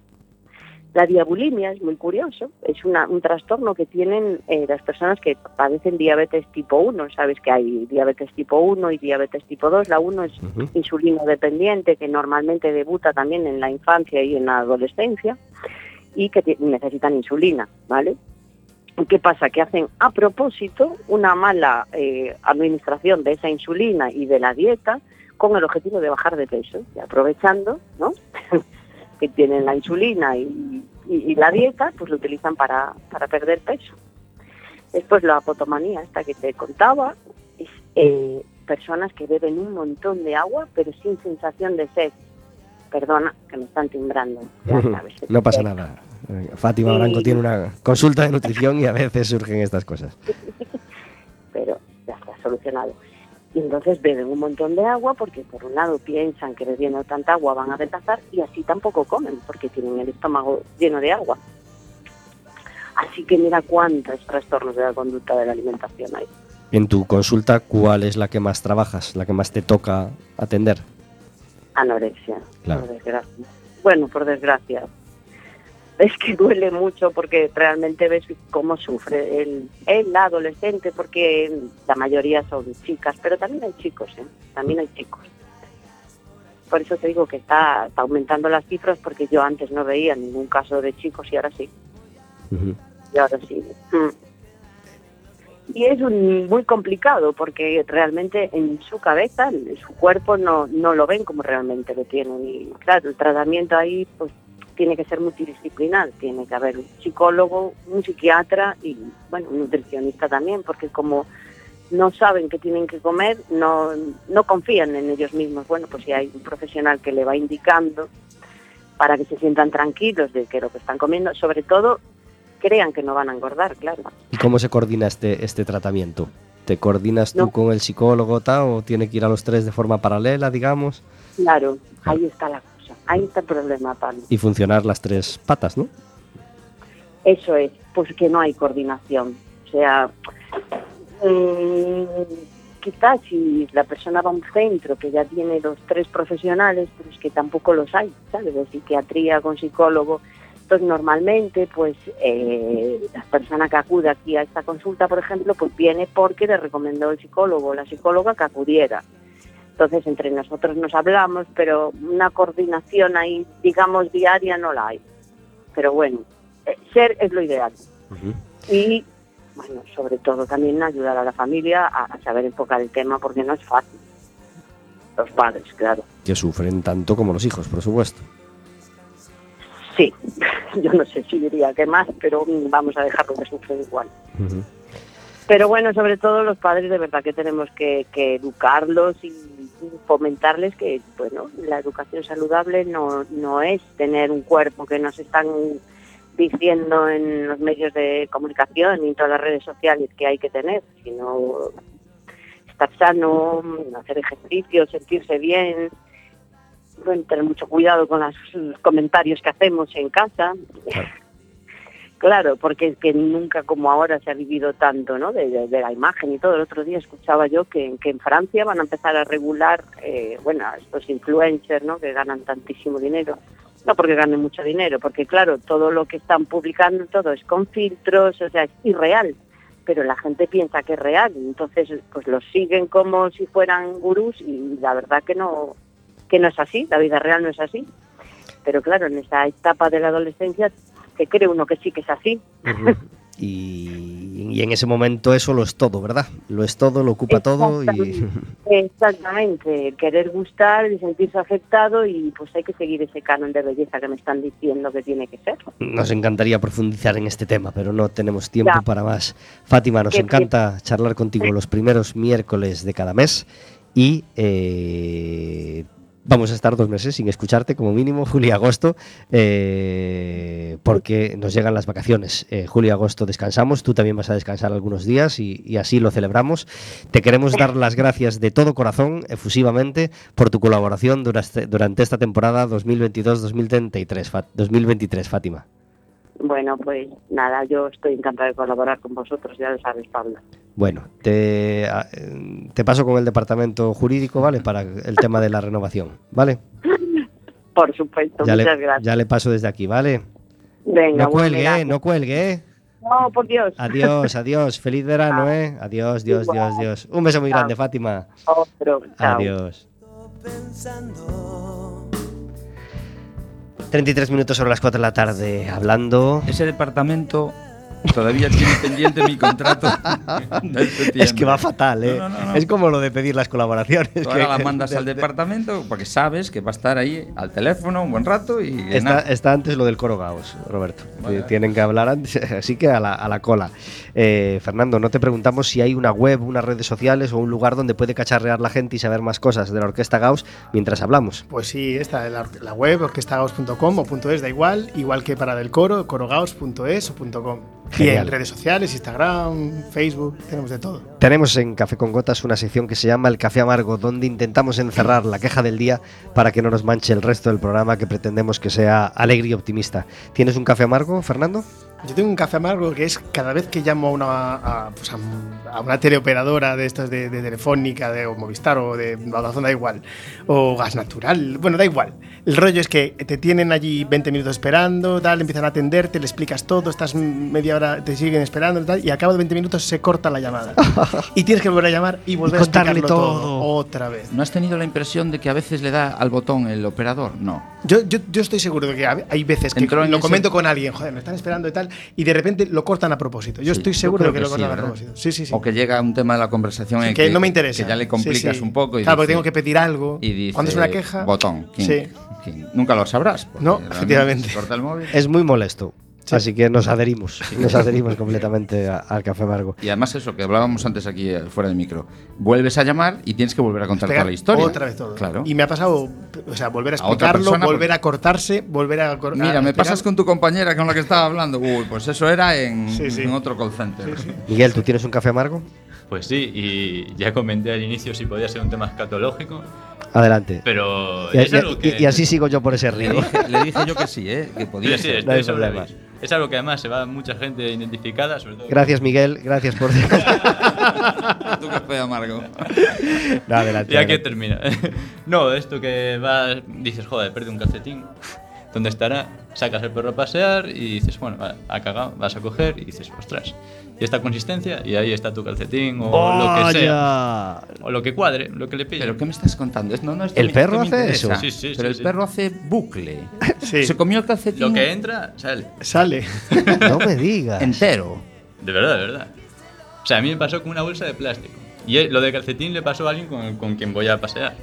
La diabulimia es muy curioso, es una- un trastorno que tienen eh, las personas que padecen diabetes tipo 1, sabes que hay diabetes tipo 1 y diabetes tipo 2, la 1 es Ujú. insulino dependiente que normalmente debuta también en la infancia y en la adolescencia y que necesitan insulina, ¿vale? ¿Y ¿Qué pasa? Que hacen a propósito una mala eh, administración de esa insulina y de la dieta con el objetivo de bajar de peso y aprovechando, ¿no? que tienen la insulina y, y- y la dieta, pues lo utilizan para, para perder peso. Después la apotomanía, esta que te contaba, es eh, personas que beben un montón de agua pero sin sensación de sed. Perdona, que me están timbrando. ya sabes. No pasa nada. Eh, Fátima Sí. Blanco tiene una consulta de nutrición y a veces surgen estas cosas. pero ya está solucionado. Y entonces beben un montón de agua porque por un lado piensan que bebiendo tanta agua van a adelgazar y así tampoco comen porque tienen el estómago lleno de agua. Así que mira cuántos trastornos de la conducta de la alimentación hay. En tu consulta, ¿cuál es la que más trabajas, la que más te toca atender? Anorexia, Claro. por desgracia. Bueno, por desgracia. Es que duele mucho porque realmente ves cómo sufre el, el adolescente, porque la mayoría son chicas, pero también hay chicos, ¿eh? También hay chicos. Por eso te digo que está, está aumentando las cifras, porque yo antes no veía ningún caso de chicos y ahora sí. Y ahora sí. Mm. Y es un- muy complicado porque realmente en su cabeza, en su cuerpo, no, no lo ven como realmente lo tienen. Y claro, el tratamiento ahí pues tiene que ser multidisciplinar. Tiene que haber un psicólogo, un psiquiatra y, bueno, un nutricionista también, porque como no saben qué tienen que comer, no, no confían en ellos mismos. Bueno, pues si hay un profesional que le va indicando para que se sientan tranquilos de que lo que están comiendo, sobre todo crean que no van a engordar, claro. ¿Y cómo se coordina este, este tratamiento? ¿Te coordinas tú No. con el psicólogo tal, o tiene que ir a los tres de forma paralela, digamos? Claro, ahí está la cosa, ahí está el problema, Pablo. Y funcionar las tres patas, ¿no? Eso es, pues que no hay coordinación. O sea, mm, quizás si la persona va a un centro que ya tiene los tres profesionales, pero es que tampoco los hay, ¿sabes? De psiquiatría con psicólogo. Entonces, normalmente, pues, eh, la persona que acude aquí a esta consulta, por ejemplo, pues viene porque le recomendó el psicólogo o la psicóloga que acudiera. Entonces, entre nosotros nos hablamos, pero una coordinación ahí, digamos, diaria no la hay. Pero bueno, eh, ser es lo ideal. Y, bueno, sobre todo también ayudar a la familia a, a saber enfocar el tema porque no es fácil. Los padres, claro. Que sufren tanto como los hijos, por supuesto. Sí, yo no sé si diría que más, pero vamos a dejarlo que sufren igual. Ujú. Pero bueno, sobre todo los padres de verdad que tenemos que, educarlos y fomentarles que, bueno, la educación saludable no, no es tener un cuerpo que nos están diciendo en los medios de comunicación y en todas las redes sociales que hay que tener, sino estar sano, hacer ejercicio, sentirse bien, bueno, tener mucho cuidado con los comentarios que hacemos en casa. Claro, porque que nunca como ahora se ha vivido tanto, ¿no? De, la imagen y todo. El otro día escuchaba yo que, en Francia van a empezar a regular, eh, bueno, estos influencers, ¿no? Que ganan tantísimo dinero. No porque ganen mucho dinero, porque claro, todo lo que están publicando, todo es con filtros, o sea, es irreal. Pero la gente piensa que es real, entonces pues los siguen como si fueran gurús y la verdad que no, que no es así, la vida real no es así. Pero claro, en esa etapa de la adolescencia, que cree uno que sí que es así. Y, y en ese momento eso lo es todo, ¿verdad? Lo es todo, lo ocupa todo y... Exactamente. Querer gustar, el sentirse aceptado y pues hay que seguir ese canon de belleza que me están diciendo que tiene que ser. Nos encantaría profundizar en este tema, pero no tenemos tiempo Ya. para más. Fátima, nos encanta charlar contigo los primeros miércoles de cada mes y eh, vamos a estar dos meses sin escucharte como mínimo, julio y agosto, eh, porque nos llegan las vacaciones. Eh, julio y agosto descansamos, tú también vas a descansar algunos días y, y así lo celebramos. Te queremos dar las gracias de todo corazón, efusivamente, por tu colaboración durante, durante esta temporada 2022-2023, Fa- 2023, Fátima. Bueno, pues nada, yo estoy encantada de colaborar con vosotros, ya lo sabes, Pablo. Bueno, te, a- te paso con el departamento jurídico, ¿vale? Para el tema de la renovación, ¿vale? Por supuesto, Ya muchas le, gracias. ya le paso desde aquí, ¿vale? Venga, No cuelgue. ¿eh? No cuelgue, ¿eh? No, por Dios. Adiós, adiós. Feliz verano, ¿eh? Adiós, Dios, Dios, Dios. Un beso muy grande, Fátima. Otro. Chao. Adiós. pensando 33 minutos sobre las 4 de la tarde, hablando... Ese departamento todavía tiene pendiente mi contrato. Es que va fatal, ¿eh? No, no, no, no. Es como lo de pedir las colaboraciones. Tú que- ahora la mandas al de- departamento porque sabes que va a estar ahí al teléfono un buen rato y Está, antes lo del coro Gaos, Roberto. Vale. Tienen que hablar antes, así que a la, a la cola. Eh, Fernando, no te preguntamos si hay una web, unas redes sociales o un lugar donde puede cacharrear la gente y saber más cosas de la Orquesta Gauss mientras hablamos. Pues sí, esta es la, la web, orquestagaos.com o punto .es, da igual, igual que para del coro, corogaos.es o punto Y en redes sociales, Instagram, Facebook, tenemos de todo. Tenemos en Café con Gotas una sección que se llama El Café Amargo, donde intentamos encerrar la queja del día para que no nos manche el resto del programa que pretendemos que sea alegre y optimista. ¿Tienes un café amargo, Fernando? Yo tengo un café amargo que es cada vez que llamo a una, a, pues a, a una teleoperadora de estas de, de Telefónica, de o Movistar o de Vodafone, da igual, o Gas Natural, bueno, da igual. El rollo es que te tienen allí 20 minutos esperando, tal, empiezan a atenderte, le explicas todo, estás media hora, te siguen esperando, tal, y a cabo de 20 minutos se corta la llamada. y tienes que volver a llamar y volver a contarle explicarlo todo. todo otra vez. ¿No has tenido la impresión de que a veces le da al botón el operador? No. Yo, yo, yo estoy seguro de que hay veces que Entró en lo ese- comento con alguien, joder, me están esperando y tal, y de repente lo cortan a propósito. Yo Sí, estoy seguro de que, lo sí, cortan a propósito. Sí, sí, sí. O que llega un tema de la conversación en que, no me interesa. Que ya le complicas sí. un poco. Y claro, porque tengo que pedir algo. Y dice, Cuando es una queja. Botón. king, Sí. king. Nunca lo sabrás. No, efectivamente. Corta el móvil. Es muy molesto. Sí. Así que nos adherimos, nos adherimos completamente a- al café amargo. Y además eso que hablábamos antes aquí eh, fuera del micro. Vuelves a llamar y tienes que volver a contar toda la historia. Otra vez todo. Claro. Y me ha pasado, o sea, volver a explicarlo, persona, volver a cortarse, volver a cor- a Mira, me pasas con tu compañera con la que estaba hablando. Uy, pues eso era en, Sí, sí. en otro call center. Miguel, ¿tú tienes un café amargo? Pues sí, y ya comenté al inicio si podía ser un tema escatológico, Adelante. pero Y, es y- algo que... y- y así sigo yo por ese Le río. dije, le dije yo que sí, ¿eh? Que podía Sí, sí, ser. estoy No hay problema. Es algo que además se va mucha gente identificada, sobre todo... Gracias, Miguel. Gracias por. Tu café amargo. No, adelante. Ya que adelante. termina. no, esto que vas, dices, joder, perdí un calcetín. ¿Dónde estará? Sacas el perro a pasear y dices, bueno, ha cagado, vas a coger y dices, ostras, y esta consistencia, y ahí está tu calcetín o lo que sea. O lo que cuadre, lo que le pille. ¿Pero qué me estás contando? Es- No, no, esto ¿El me- perro hace eso? Sí, sí, Pero sí, el sí. perro hace bucle. Sí. Se comió el calcetín Lo que entra, sale. Sale. No me digas. entero. De verdad, de verdad. O sea, a mí me pasó con una bolsa de plástico. Y lo de calcetín le pasó a alguien con, con quien voy a pasear.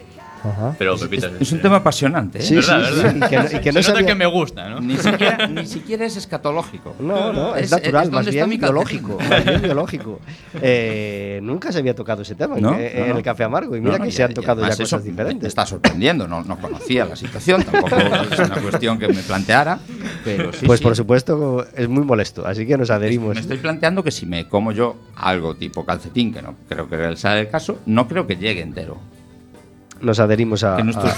Ajá. Pero Pepitas. Es un tema apasionante. ¿eh? Sí, ¿Verdad, sí, verdad? sí, y que no- y que no Se nota sabía- que me gusta, ¿no? Ni siquiera, ni siquiera es escatológico. No, no, es, Es- natural, es más bien biológico. Más bien biológico. Eh, nunca se había tocado ese tema en- ¿No? en, No, no. el café amargo. Y mira No, no, que se han tocado ya cosas eso diferentes. Me está sorprendiendo, no, no conocía la situación, tampoco es una cuestión que me planteara, pero sí, pues sí. por supuesto es muy molesto, así que nos adherimos. Me estoy planteando que si me como yo algo tipo calcetín, que no creo que sea el caso, no creo que llegue entero. Nos adherimos a, estoy-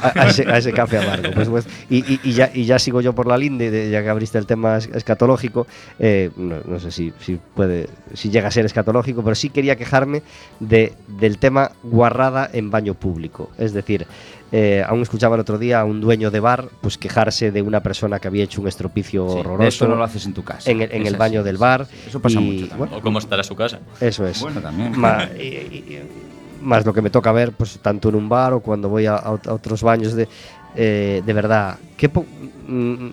a- a- a ese, a ese café amargo. por supuesto. y, y- y ya, y ya sigo yo por la linde, de- ya que abriste el tema es- escatológico. eh, no, no sé si, si puede, si llega a ser escatológico, pero sí quería quejarme de, del tema guarrada en baño público. Es decir, eh, aún escuchaba el otro día a un dueño de bar pues quejarse de una persona que había hecho un estropicio Sí, horroroso Eso no lo haces en tu casa. en el, en baño del bar. sí. Eso pasa y, mucho también. bueno, O cómo estará su casa. eso es. Bueno, también. Ma- y- y- y- más lo que me toca ver, pues tanto en un bar o cuando voy a, a ot- a otros baños de, eh, de verdad. ¿qué po- mm,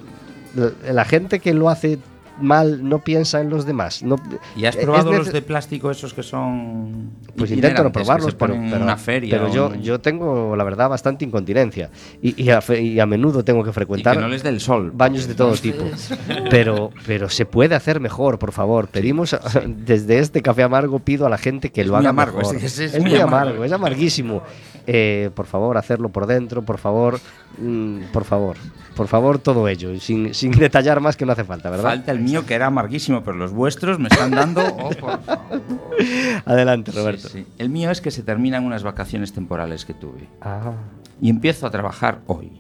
la- la gente que lo hace mal no piensa en los demás. No, ¿Y has probado los de plástico esos que son. Pues intento no probarlos, pero, pero- una feria. pero yo, en- yo tengo, la verdad, bastante incontinencia. Y, y a, y a menudo tengo que y frecuentar que no les dé el sol. baños de todo tipo. Pero, pero se puede hacer mejor, por favor. Pedimos, desde este café amargo, pido a la gente que Es lo haga amargo, mejor. es- es- es muy amargo. amargo, es amarguísimo. Eh, por favor, hacerlo por dentro, por favor, mm, por favor, por favor, todo ello, sin, sin detallar más que no hace falta, ¿verdad? Falta el mío que era amarguísimo, pero los vuestros me están dando. oh, por favor. Adelante, Sí, Roberto. sí. El mío es que se terminan unas vacaciones temporales que tuve. Ah, Y empiezo a trabajar hoy,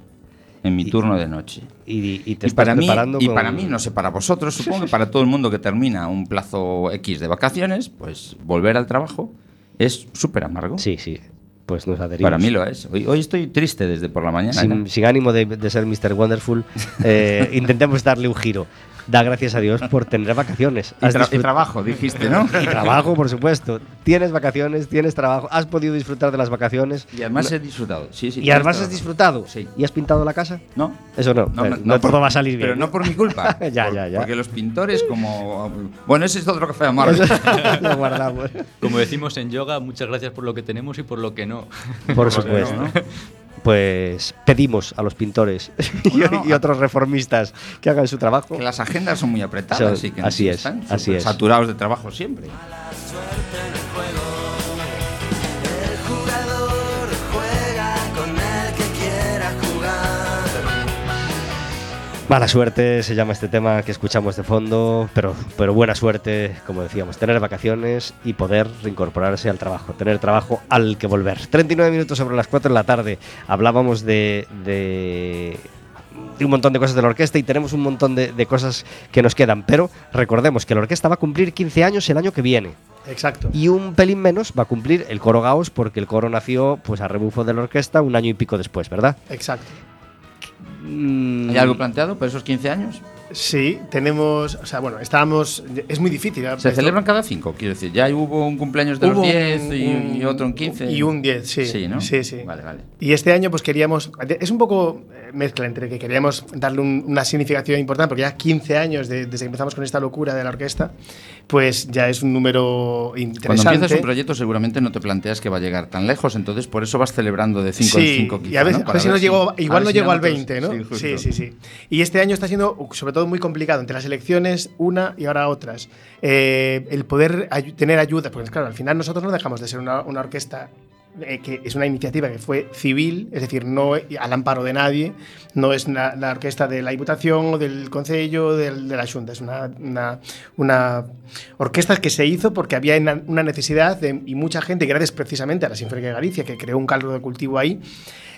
en mi Y- turno de noche. y, y te Y para, mí, preparando y con- para mí, no sé, para vosotros, supongo que para todo el mundo que termina un plazo X de vacaciones, pues volver al trabajo es súper amargo. Sí, sí, pues nos adherimos. Para mí lo es. Hoy, hoy estoy triste desde por la mañana. sin, ¿eh? sin ánimo de, de ser Mr. Wonderful, eh, intentemos darle un giro. Da gracias a Dios por tener vacaciones. Y, Has tra- y disfrut- trabajo, dijiste, ¿no? y trabajo, por supuesto. Tienes vacaciones, tienes trabajo, has podido disfrutar de las vacaciones. Y además No- he disfrutado. Sí, sí, y además has disfrutado. Sí. ¿Y has pintado la casa? No. Eso no. No, eh, no, todo por- va a salir bien. Pero no por mi culpa. Ya, Por- ya, ya. Porque los pintores, como. Bueno, ese es otro café amargo. Lo guardamos. Como decimos en yoga, muchas gracias por lo que tenemos y por lo que no. Por supuesto. Pues pedimos a los pintores y, No, no, y otros reformistas que hagan su trabajo. Que las agendas son muy apretadas Son- y que así es, están así es. saturados de trabajo siempre. Mala suerte se llama este tema que escuchamos de fondo, pero, pero buena suerte, como decíamos, tener vacaciones y poder reincorporarse al trabajo, tener trabajo al que volver. 39 minutos sobre las 4 de la tarde. Hablábamos de, un montón de cosas de la orquesta y tenemos un montón de, de cosas que nos quedan. Pero recordemos que la orquesta va a cumplir 15 años el año que viene. Exacto. Y un pelín menos va a cumplir el coro Gauss porque el coro nació pues a rebufo de la orquesta un año y pico después, ¿verdad? Exacto. Mm, ¿Hay algo planteado para esos 15 años? Sí, tenemos, o sea, bueno, estábamos, es muy difícil. ¿eh? Se Esto- celebran cada 5, quiero decir. Ya hubo un cumpleaños de Hubo los un- 10 y, un- y otro en 15. Y un 10, sí. Sí, ¿no? Sí, sí. Vale, vale. Y este año pues queríamos, es un poco mezcla entre que queríamos darle un- una significación importante, porque ya 15 años de- desde que empezamos con esta locura de la orquesta, pues ya es un número Cuando interesante. empiezas un proyecto seguramente no te planteas que va a llegar tan lejos, entonces por eso vas celebrando de 5 en Sí, 5 y a ver, a ver si no llegó, igual no llegó al 20, ¿no? Sí, Sí, sí, sí. Y este año está siendo sobre todo muy complicado entre las elecciones, una y ahora otras. Eh, el poder ayu- tener ayuda, porque claro, al final nosotros no dejamos de ser una, una orquesta eh, que es una iniciativa que fue civil, es decir, no al amparo de nadie, no es la, orquesta de la Diputación o del Concello del, de la Junta, es una, una, orquesta que se hizo porque había una necesidad y mucha gente, gracias precisamente a la Sinfónica de Galicia, que creó un caldo de cultivo ahí,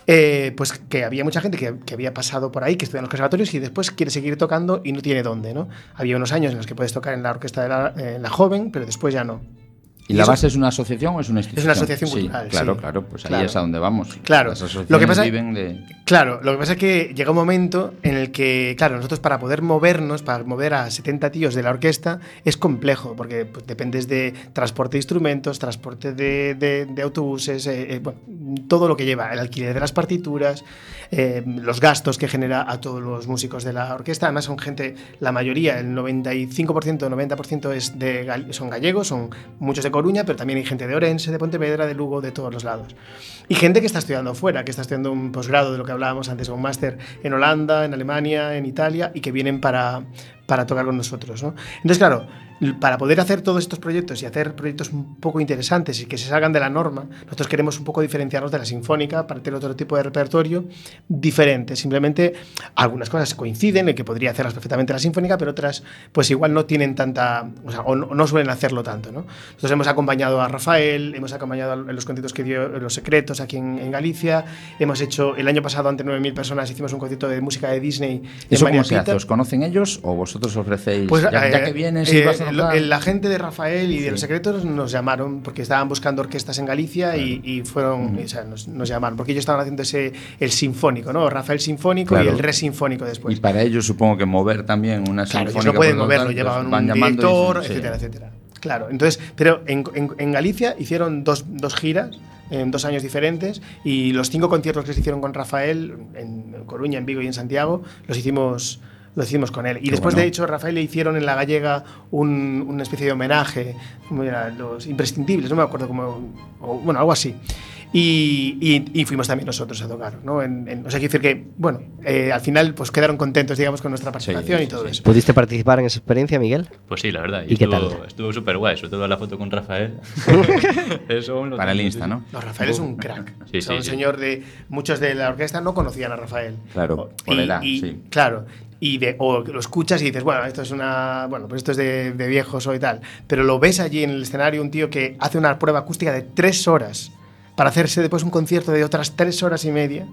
eh, pues que había mucha gente que, había pasado por ahí, que estudia en los conservatorios y después quiere seguir tocando y no tiene dónde, ¿no? Había unos años en los que puedes tocar en la orquesta de la joven, pero después ya no. ¿Y Y la base es una asociación o es una institución? asociación Sí, cultural, Claro, sí. claro, pues ahí Claro. es a donde vamos. Claro. Las Lo asociaciones que pasa- viven de. Claro, lo que pasa es que llega un momento en el que, claro, nosotros para poder movernos, para mover a 70 tíos de la orquesta, es complejo, porque pues, dependes de transporte de instrumentos, transporte de, de- de autobuses, eh, eh, bueno, todo lo que lleva, el alquiler de las partituras, eh, los gastos que genera a todos los músicos de la orquesta. Además son gente, la mayoría, el 95%, 90% es de, son gallegos, son muchos de Coruña, pero también hay gente de Orense, de Pontevedra, de Lugo, de todos los lados. Y gente que está estudiando fuera, que está estudiando un posgrado de lo que hablábamos antes, o un máster en Holanda, en Alemania, en Italia, y que vienen para, para tocar con nosotros. ¿no? Entonces, claro, para poder hacer todos estos proyectos y hacer proyectos un poco interesantes y que se salgan de la norma, nosotros queremos un poco diferenciarnos de la sinfónica para tener otro tipo de repertorio diferente. Simplemente algunas cosas coinciden en que podría hacerlas perfectamente la sinfónica, pero otras pues igual no tienen tanta, o sea, o no, no suelen hacerlo tanto. ¿no? Nosotros hemos acompañado a Rafael, hemos acompañado a los conciertos que dio Los Secretos aquí en, en Galicia, hemos hecho el año pasado ante 9.000 personas hicimos un concierto de música de Disney en ¿Eso María cómo se hace? ¿Os conocen ellos o vosotros ofrecéis? Pues ya, ya eh, que vienes eh, y vas a tocar? el- la gente de Rafael y de los secretos nos llamaron porque estaban buscando orquestas en Galicia y, y fueron, o sea, nos, nos llamaron porque ellos estaban haciendo ese el sinfónico, ¿no? Rafael sinfónico Claro. y el re sinfónico después. y para ellos supongo que mover también una Claro, ellos sinfónica no pueden moverlo, tanto, llevaban un director, dicen, sí. etcétera, etcétera. Claro, entonces, pero en, en- en Galicia hicieron dos, dos giras en dos años diferentes y los cinco conciertos que se hicieron con Rafael en Coruña, en Vigo y en Santiago los hicimos los hicimos con él. Y Qué después, bueno. de hecho, Rafael le hicieron en la gallega un- una especie de homenaje, como era, los imprescindibles, no me acuerdo cómo, o, bueno, algo así. Y, y- y fuimos también nosotros a tocar, ¿no? En- en- o sea, quiero decir que, bueno, eh, al final pues quedaron contentos, digamos, con nuestra participación sí, y todo sí. eso. ¿Pudiste participar en esa experiencia, Miguel? Pues sí, la verdad. ¿Y qué estuvo, tal? Estuvo súper guay, sobre todo la foto con Rafael. Eso lo Para el Insta, sí. ¿no? No, Rafael es un crack. Sí, O sea, sí, un sí. señor de. Muchos de la orquesta no conocían a Rafael. Claro, O- por la edad, sí. Claro. Y de, o lo escuchas y dices, bueno, esto es una. Bueno, pues esto es de, de viejos o y tal. Pero lo ves allí en el escenario, un tío que hace una prueba acústica de tres horas para hacerse después un concierto de otras tres horas y media.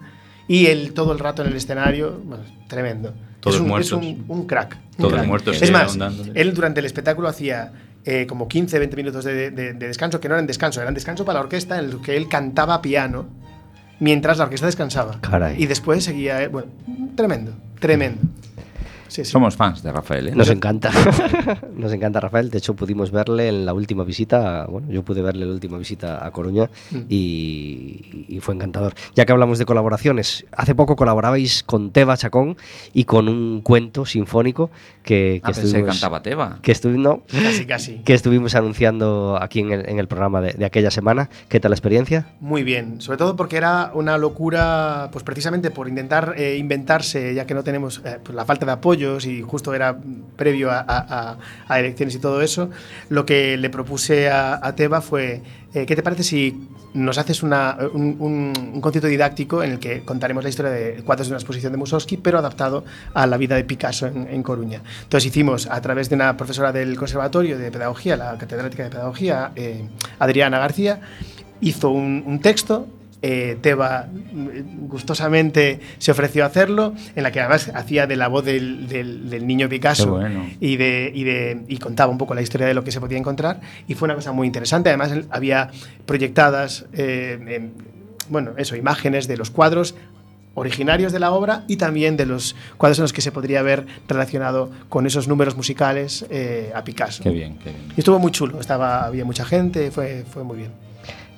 Y él todo el rato en el escenario, bueno, tremendo. Todos es un, muertos. Es un, un crack. un Todos crack. muertos, Es más, él durante el espectáculo hacía eh, como 15, 20 minutos de, de- de descanso, que no eran descanso, eran descanso para la orquesta en el que él cantaba piano mientras la orquesta descansaba. Caray. Y después seguía, eh, bueno, tremendo, tremendo. Sí, sí. Somos fans de Rafael, ¿eh? Nos encanta. Nos encanta Rafael. De hecho, pudimos verle en la última visita. Bueno, yo pude verle en la última visita a Coruña Mm. y, y fue encantador. Ya que hablamos de colaboraciones, hace poco colaborabais con Teba Chacón y con un cuento sinfónico que, que Ah, pensé que estuvimos, cantaba Teba. que estuvi- no, Casi, casi. que estuvimos anunciando aquí en el, en el programa de, de aquella semana. ¿Qué tal la experiencia? Muy bien, sobre todo porque era una locura, pues precisamente por intentar eh, inventarse, ya que no tenemos eh, pues, la falta de y justo era previo a, elecciones y todo eso, lo que le propuse a, a Teba fue, eh, ¿qué te parece si nos haces un, un- concierto didáctico en el que contaremos la historia de cuadros de una exposición de Mussorgsky, pero adaptado a la vida de Picasso en, Coruña? Entonces hicimos, a través de una profesora del Conservatorio de Pedagogía, la catedrática de Pedagogía, eh, Adriana García, hizo un texto eh, Teba mm, gustosamente se ofreció a hacerlo, en la que además hacía de la voz del, del- del niño Picasso bueno. y, de, y, de- y contaba un poco la historia de lo que se podía encontrar. Y fue una cosa muy interesante. Además, había proyectadas, eh, em, bueno, eso, imágenes de los cuadros originarios de la obra y también de los cuadros en los que se podría ver relacionado con esos números musicales eh, a Picasso. Qué bien, qué bien. Y estuvo muy chulo, estaba, había mucha gente, fue, fue muy bien.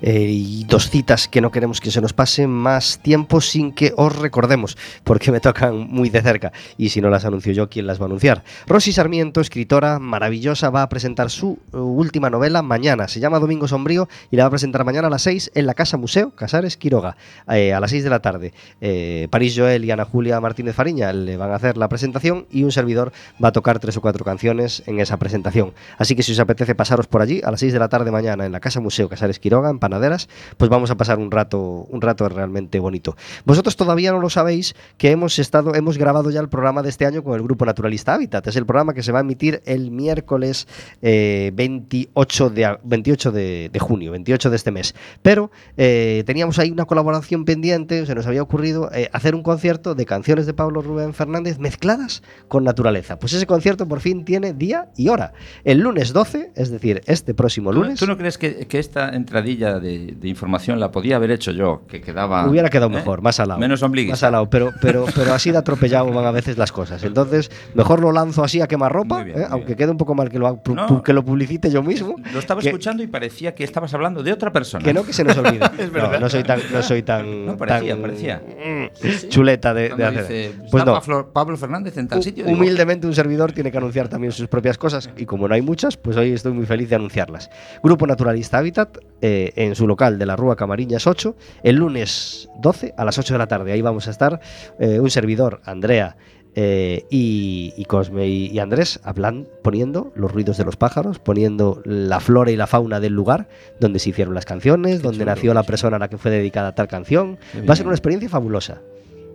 Eh, y dos citas que no queremos que se nos pase más tiempo sin que os recordemos, porque me tocan muy de cerca. Y si no las anuncio yo, ¿quién las va a anunciar? Rosy Sarmiento, escritora maravillosa, va a presentar su eh, última novela mañana. Se llama Domingo Sombrío y la va a presentar mañana a las 6 en la Casa Museo Casares Quiroga, eh, a las 6 de la tarde. Eh, París Joel y Ana Julia Martínez Fariña le van a hacer la presentación y un servidor va a tocar tres o cuatro canciones en esa presentación. Así que si os apetece pasaros por allí a las 6 de la tarde mañana en la Casa Museo Casares Quiroga, en Panaderas, pues vamos a pasar un rato, un rato realmente bonito. Vosotros todavía no lo sabéis que hemos estado, hemos grabado ya el programa de este año con el grupo Naturalista Hábitat. Es el programa que se va a emitir el miércoles eh, 28, de, a- 28 de, de junio, 28 de este mes. Pero eh, teníamos ahí una colaboración pendiente, se nos había ocurrido eh, hacer un concierto de canciones de Pablo Rubén Fernández mezcladas con naturaleza. Pues ese concierto por fin tiene día y hora. El lunes 12, es decir, este próximo ¿Tú, lunes. tú no crees que, que esta entradilla de, de información la podía haber hecho yo? Que quedaba. Hubiera quedado ¿eh? mejor, más al lado. Menos ombliguista. Más al lado, pero, pero, pero así de atropellado van a veces las cosas. Entonces, mejor lo lanzo así a quemarropa, bien, ¿eh? aunque quede un poco mal que lo, No. que lo publicite yo mismo. Lo estaba que, escuchando y parecía que estabas hablando de otra persona. Que no, que se nos olvide. verdad. no, no soy tan, no soy tan, No, parecía, tan, parecía. mm, chuleta de, de hacer. dice, pues "Está no. Pablo, Fernández en tal sitio. digo, Humildemente un servidor tiene que anunciar también sus propias cosas y como no hay muchas, pues hoy estoy muy feliz de anunciarlas. Grupo Naturalista Hábitat eh, en su local de la Rúa Camariñas 8, el lunes 12 a las 8 de la tarde. Ahí vamos a estar eh, un servidor, Andrea. eh, y, y Cosme y, y Andrés hablan poniendo los ruidos de los pájaros, poniendo la flora y la fauna del lugar donde se hicieron las canciones, donde chulo, nació la persona a la que fue dedicada tal canción. Va a ser una experiencia fabulosa.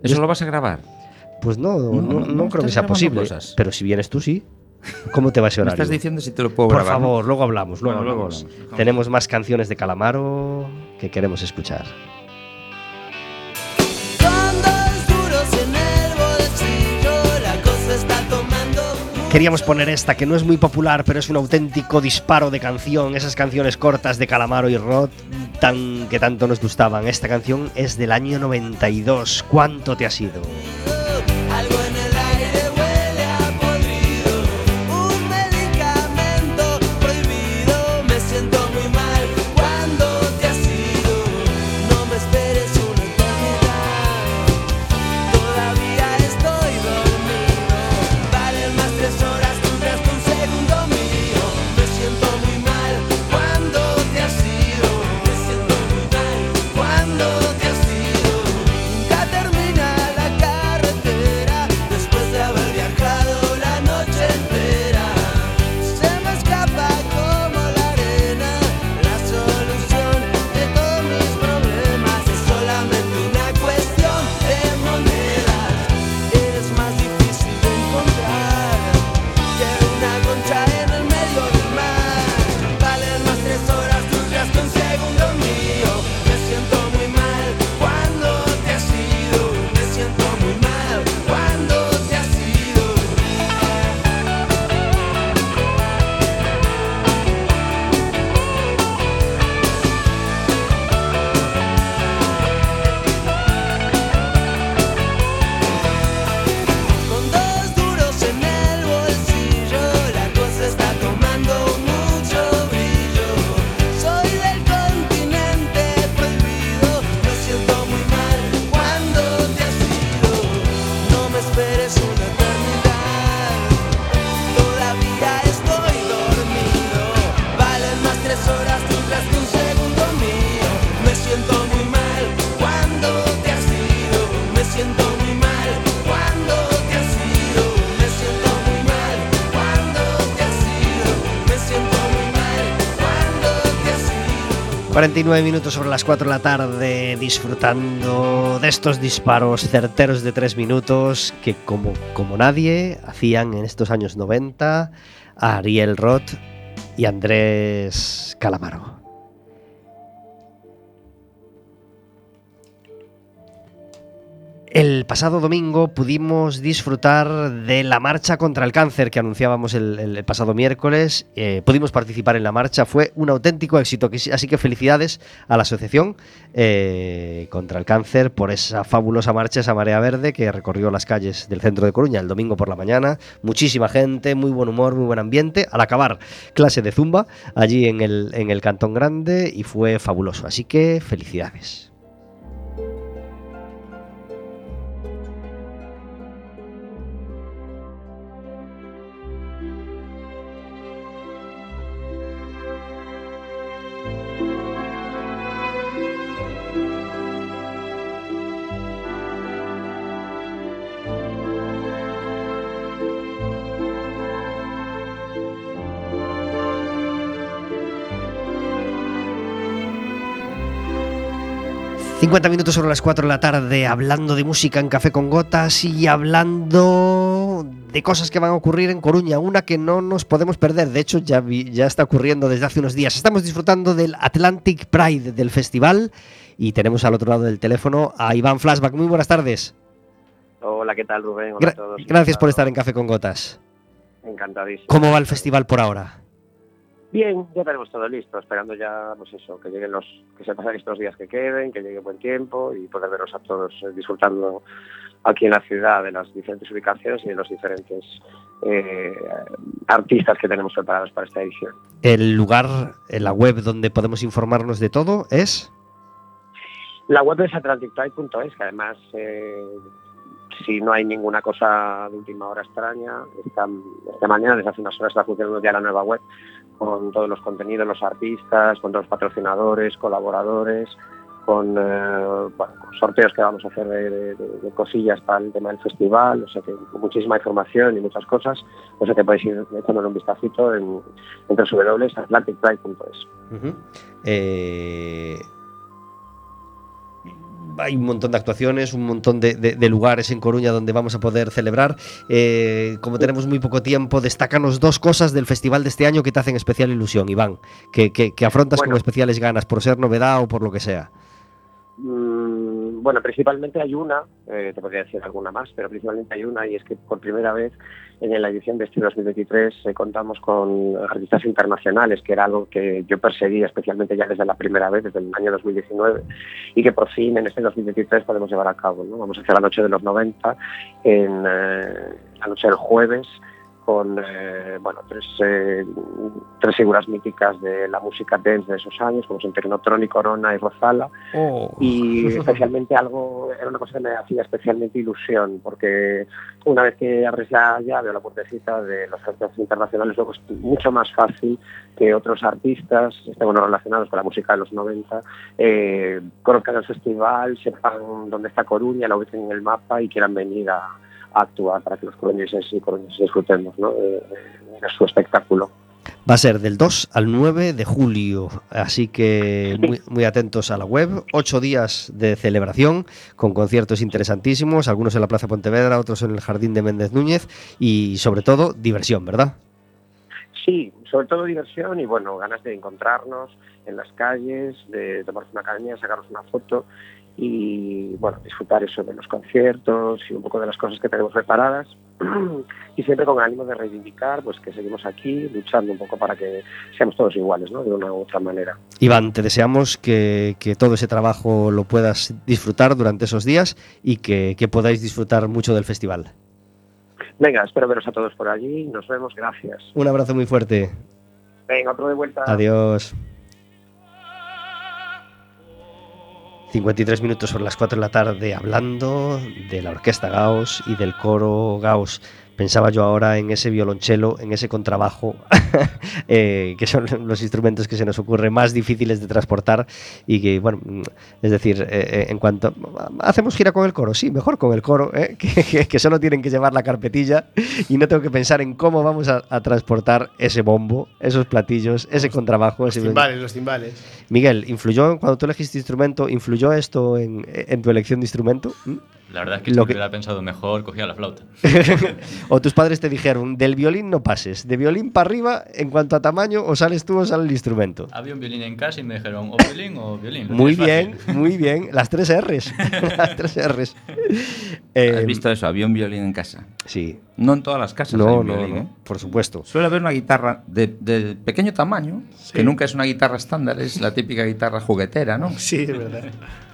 ¿Eso lo vas a grabar? Pues no, no, No, creo que sea posible. cosas. Pero si vienes tú, sí. ¿Cómo te va ese Me horario? estás diciendo si te lo puedo Por grabar. ¿no? favor, luego hablamos. Luego Bueno, luego hablamos. hablamos. Tenemos más canciones de Calamaro que queremos escuchar. Queríamos poner esta, que no es muy popular, pero es un auténtico disparo de canción. Esas canciones cortas de Calamaro y Rod, tan, que tanto nos gustaban. Esta canción es del año 92. ¿Cuánto te ha sido? 49 minutos sobre las 4 de la tarde disfrutando de estos disparos certeros de 3 minutos que como, como nadie hacían en estos años 90 a Ariel Roth y Andrés Calamaro. Pasado domingo pudimos disfrutar de la marcha contra el cáncer que anunciábamos el, pasado miércoles. Eh, pudimos participar en la marcha, fue un auténtico éxito. Así que felicidades a la Asociación eh, contra el Cáncer por esa fabulosa marcha, esa marea verde que recorrió las calles del centro de Coruña el domingo por la mañana. Muchísima gente, muy buen humor, muy buen ambiente. Al acabar, clase de zumba allí en el, en el Cantón Grande y fue fabuloso. Así que felicidades. ...50 minutos sobre las 4 de la tarde... ...hablando de música en Café con Gotas... ...y hablando de cosas que van a ocurrir en Coruña... ...una que no nos podemos perder... ...de hecho ya, vi- ya está ocurriendo desde hace unos días... ...estamos disfrutando del Atlantic Pride del festival... ...y tenemos al otro lado del teléfono a Iván Flashback... ...muy buenas tardes... Hola, ¿qué tal, Rubén? Hola Gra- a todos. Gracias por estar en Café con Gotas... Encantadísimo. ¿Cómo va el festival por ahora? Bien, ya tenemos todo listo, esperando ya, pues eso, que lleguen los, que se pasen estos días que queden, que llegue buen tiempo y poder veros a todos eh, disfrutando aquí en la ciudad de las diferentes ubicaciones y de los diferentes eh, artistas que tenemos preparados para esta edición. El lugar, en la web donde podemos informarnos de todo es... La web es atlanticpride.es, que además, eh, si no hay ninguna cosa de última hora extraña, esta, esta mañana, desde hace unas horas, está funcionando ya la nueva web con todos los contenidos, los artistas, con todos los patrocinadores, colaboradores, con, eh, sorteos que vamos a hacer de, cosillas para el tema del festival, o sea que muchísima información y muchas cosas, o sea que podéis ir echándole un vistacito en, en www.atlanticpride.es. hay un montón de actuaciones, un montón de, de- de lugares en Coruña donde vamos a poder celebrar. Eh, como tenemos muy poco tiempo, destácanos dos cosas del festival de este año que te hacen especial ilusión, Iván, que, que- que afrontas Bueno. con especiales ganas por ser novedad o por lo que sea. Mm, Bueno, principalmente hay una, eh, te podría decir alguna más, pero principalmente hay una y es que por primera vez en la edición de este 2023 eh, contamos con artistas internacionales, que era algo que yo perseguía especialmente ya desde la primera vez, desde el año 2019, y que por fin en este 2023 podemos llevar a cabo. Vamos a hacer la noche de los 90 en eh, la noche del jueves con eh, bueno, tres, eh, tres figuras míticas de la música dance de esos años, como son Tecnotronic, Corona y Rosala, y especialmente algo, era una cosa que me hacía especialmente ilusión, porque una vez que abres la llave o la puertecita de los artistas internacionales, luego es mucho más fácil que otros artistas, estén o no relacionados con la música de los 90, eh, conozcan el festival, sepan dónde está Coruña, lo ubiquen en el mapa y quieran venir a, a actuar para que los coruñeses y coruñeses disfrutemos ¿no? de, de su espectáculo. Va a ser del 2 al 9 de julio, así que muy, muy atentos a la web. Ocho días de celebración con conciertos interesantísimos, algunos en la Plaza Pontevedra, otros en el Jardín de Méndez Núñez y sobre todo diversión, ¿verdad? Sí, sobre todo diversión y bueno, ganas de encontrarnos en las calles, de tomarnos una caña, sacarnos una foto y bueno, disfrutar eso de los conciertos y un poco de las cosas que tenemos preparadas y siempre con ánimo de reivindicar pues que seguimos aquí luchando un poco para que seamos todos iguales, ¿no? De una u otra manera. Iván, te deseamos que, que todo ese trabajo lo puedas disfrutar durante esos días y que, que podáis disfrutar mucho del festival. Venga, espero veros a todos por allí. Nos vemos. Gracias. Un abrazo muy fuerte. Venga, otro de vuelta. Adiós. 53 minutos sobre las 4 de la tarde hablando de la orquesta Gauss y del coro Gauss. Pensaba yo ahora en ese violonchelo, en ese contrabajo, eh, que son los instrumentos que se nos ocurre más difíciles de transportar y que, bueno, mm, es decir, eh, eh, en cuanto... ¿Hacemos gira con el coro? Sí, mejor con el coro, ¿eh? que, que- solo tienen que llevar la carpetilla y no tengo que pensar en cómo vamos a, a transportar ese bombo, esos platillos, ese contrabajo. Los ese timbales, los timbales. Miguel, ¿influyó cuando tú elegiste instrumento, influyó esto en, en tu elección de instrumento? ¿Mm? La verdad es que Lo que- hubiera pensado mejor, cogía la flauta. o tus padres te dijeron, del violín no pases, de violín para arriba, en cuanto a tamaño, o sales tú o sale el instrumento. Había un violín en casa y me dijeron, o violín o violín. Muy bien, fácil". muy bien. Las tres R's. Las tres R's. Eh, ¿Has visto eso? Había un violín en casa. Sí. No en todas las casas hay No, un no, violín, no. ¿eh? Por supuesto. Suele haber una guitarra de, de pequeño tamaño, que nunca es una guitarra estándar, es la típica guitarra juguetera, ¿no? Sí, es verdad.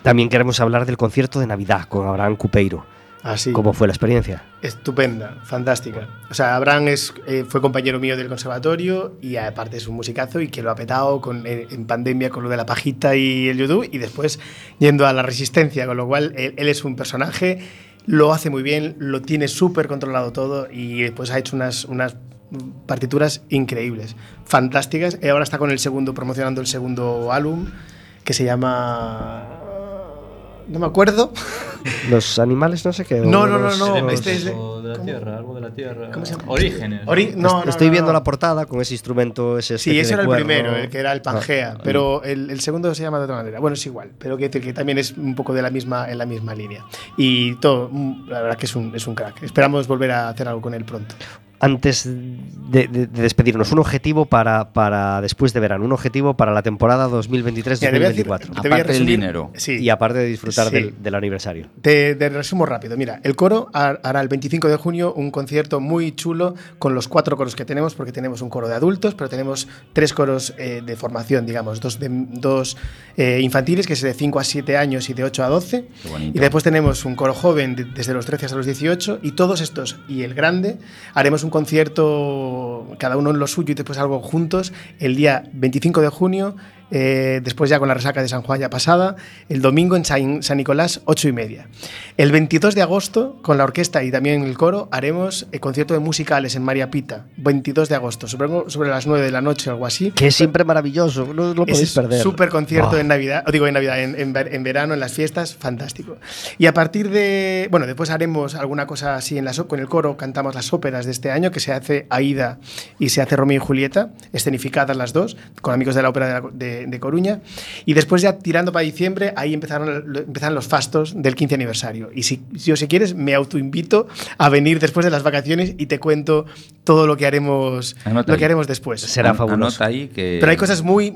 También queremos hablar del concierto de Navidad con Abraham Cupeiro. Así. ¿Cómo fue la experiencia? Estupenda, fantástica. O sea, Abraham es, eh, fue compañero mío del conservatorio y aparte es un musicazo y que lo ha petado con, eh, en pandemia con lo de la pajita y el YouTube y después yendo a la resistencia, con lo cual él, él es un personaje, lo hace muy bien, lo tiene súper controlado todo y después ha hecho unas, unas partituras increíbles, fantásticas. Y ahora está con el segundo, promocionando el segundo álbum que se llama... No me acuerdo. Los animales, no sé qué. No, no, no, no, este es la ¿cómo? tierra, algo de la tierra. ¿Cómo se llama? Orígenes. Ori- no, no, Estoy no, viendo no. la portada con ese instrumento, ese Sí, ese era el cuerno. primero, el que era el Pangea, Ah. pero el, el segundo se llama de otra manera. Bueno, es igual, pero quiero decir que también es un poco de la misma, en la misma línea. Y todo, mm, la verdad que es un, es un crack. Esperamos volver a hacer algo con él pronto. Antes de, de- de despedirnos, un objetivo para, para después de verano, un objetivo para la temporada Mira, te voy a decir- 2023-2024. te voy a Aparte del dinero. Sí. Y aparte de disfrutar Sí. del, del aniversario. Te, te resumo rápido. Mira, el coro har- hará el 25 de junio un concierto muy chulo con los cuatro coros que tenemos, porque tenemos un coro de adultos, pero tenemos tres coros eh, de formación, digamos, dos, de, dos eh, infantiles, que es de 5 a 7 años y de 8 a 12. Qué bonito. Y después tenemos un coro joven de- desde los 13 hasta los 18. Y todos estos y el grande haremos un concierto, cada uno en lo suyo y después algo juntos, el día 25 de junio. Eh, después ya con la resaca de San Juan ya pasada, el domingo en San, San Nicolás, 8 y media. El 22 de agosto, con la orquesta y también el coro, haremos el concierto de musicales en María Pita, 22 de agosto, sobre, sobre las 9 de la noche o algo así. Que es siempre maravilloso, no lo podéis perder. Súper concierto en Navidad, o digo en Navidad, en, en ver- en verano, en las fiestas, fantástico. Y a partir de, bueno, después haremos alguna cosa así en las, ó- con el coro, cantamos las óperas de este año, que se hace Aida y se hace Romeo y Julieta, escenificadas las dos, con amigos de la ópera de, la- de- de Coruña. Y después ya tirando para diciembre, ahí empezaron, empezaron los fastos del 15 aniversario. Y si yo, si quieres, me autoinvito a venir después de las vacaciones y te cuento todo lo que haremos, Anota lo ahí. que haremos después. Será fabuloso. Anota ahí que... Pero hay cosas muy,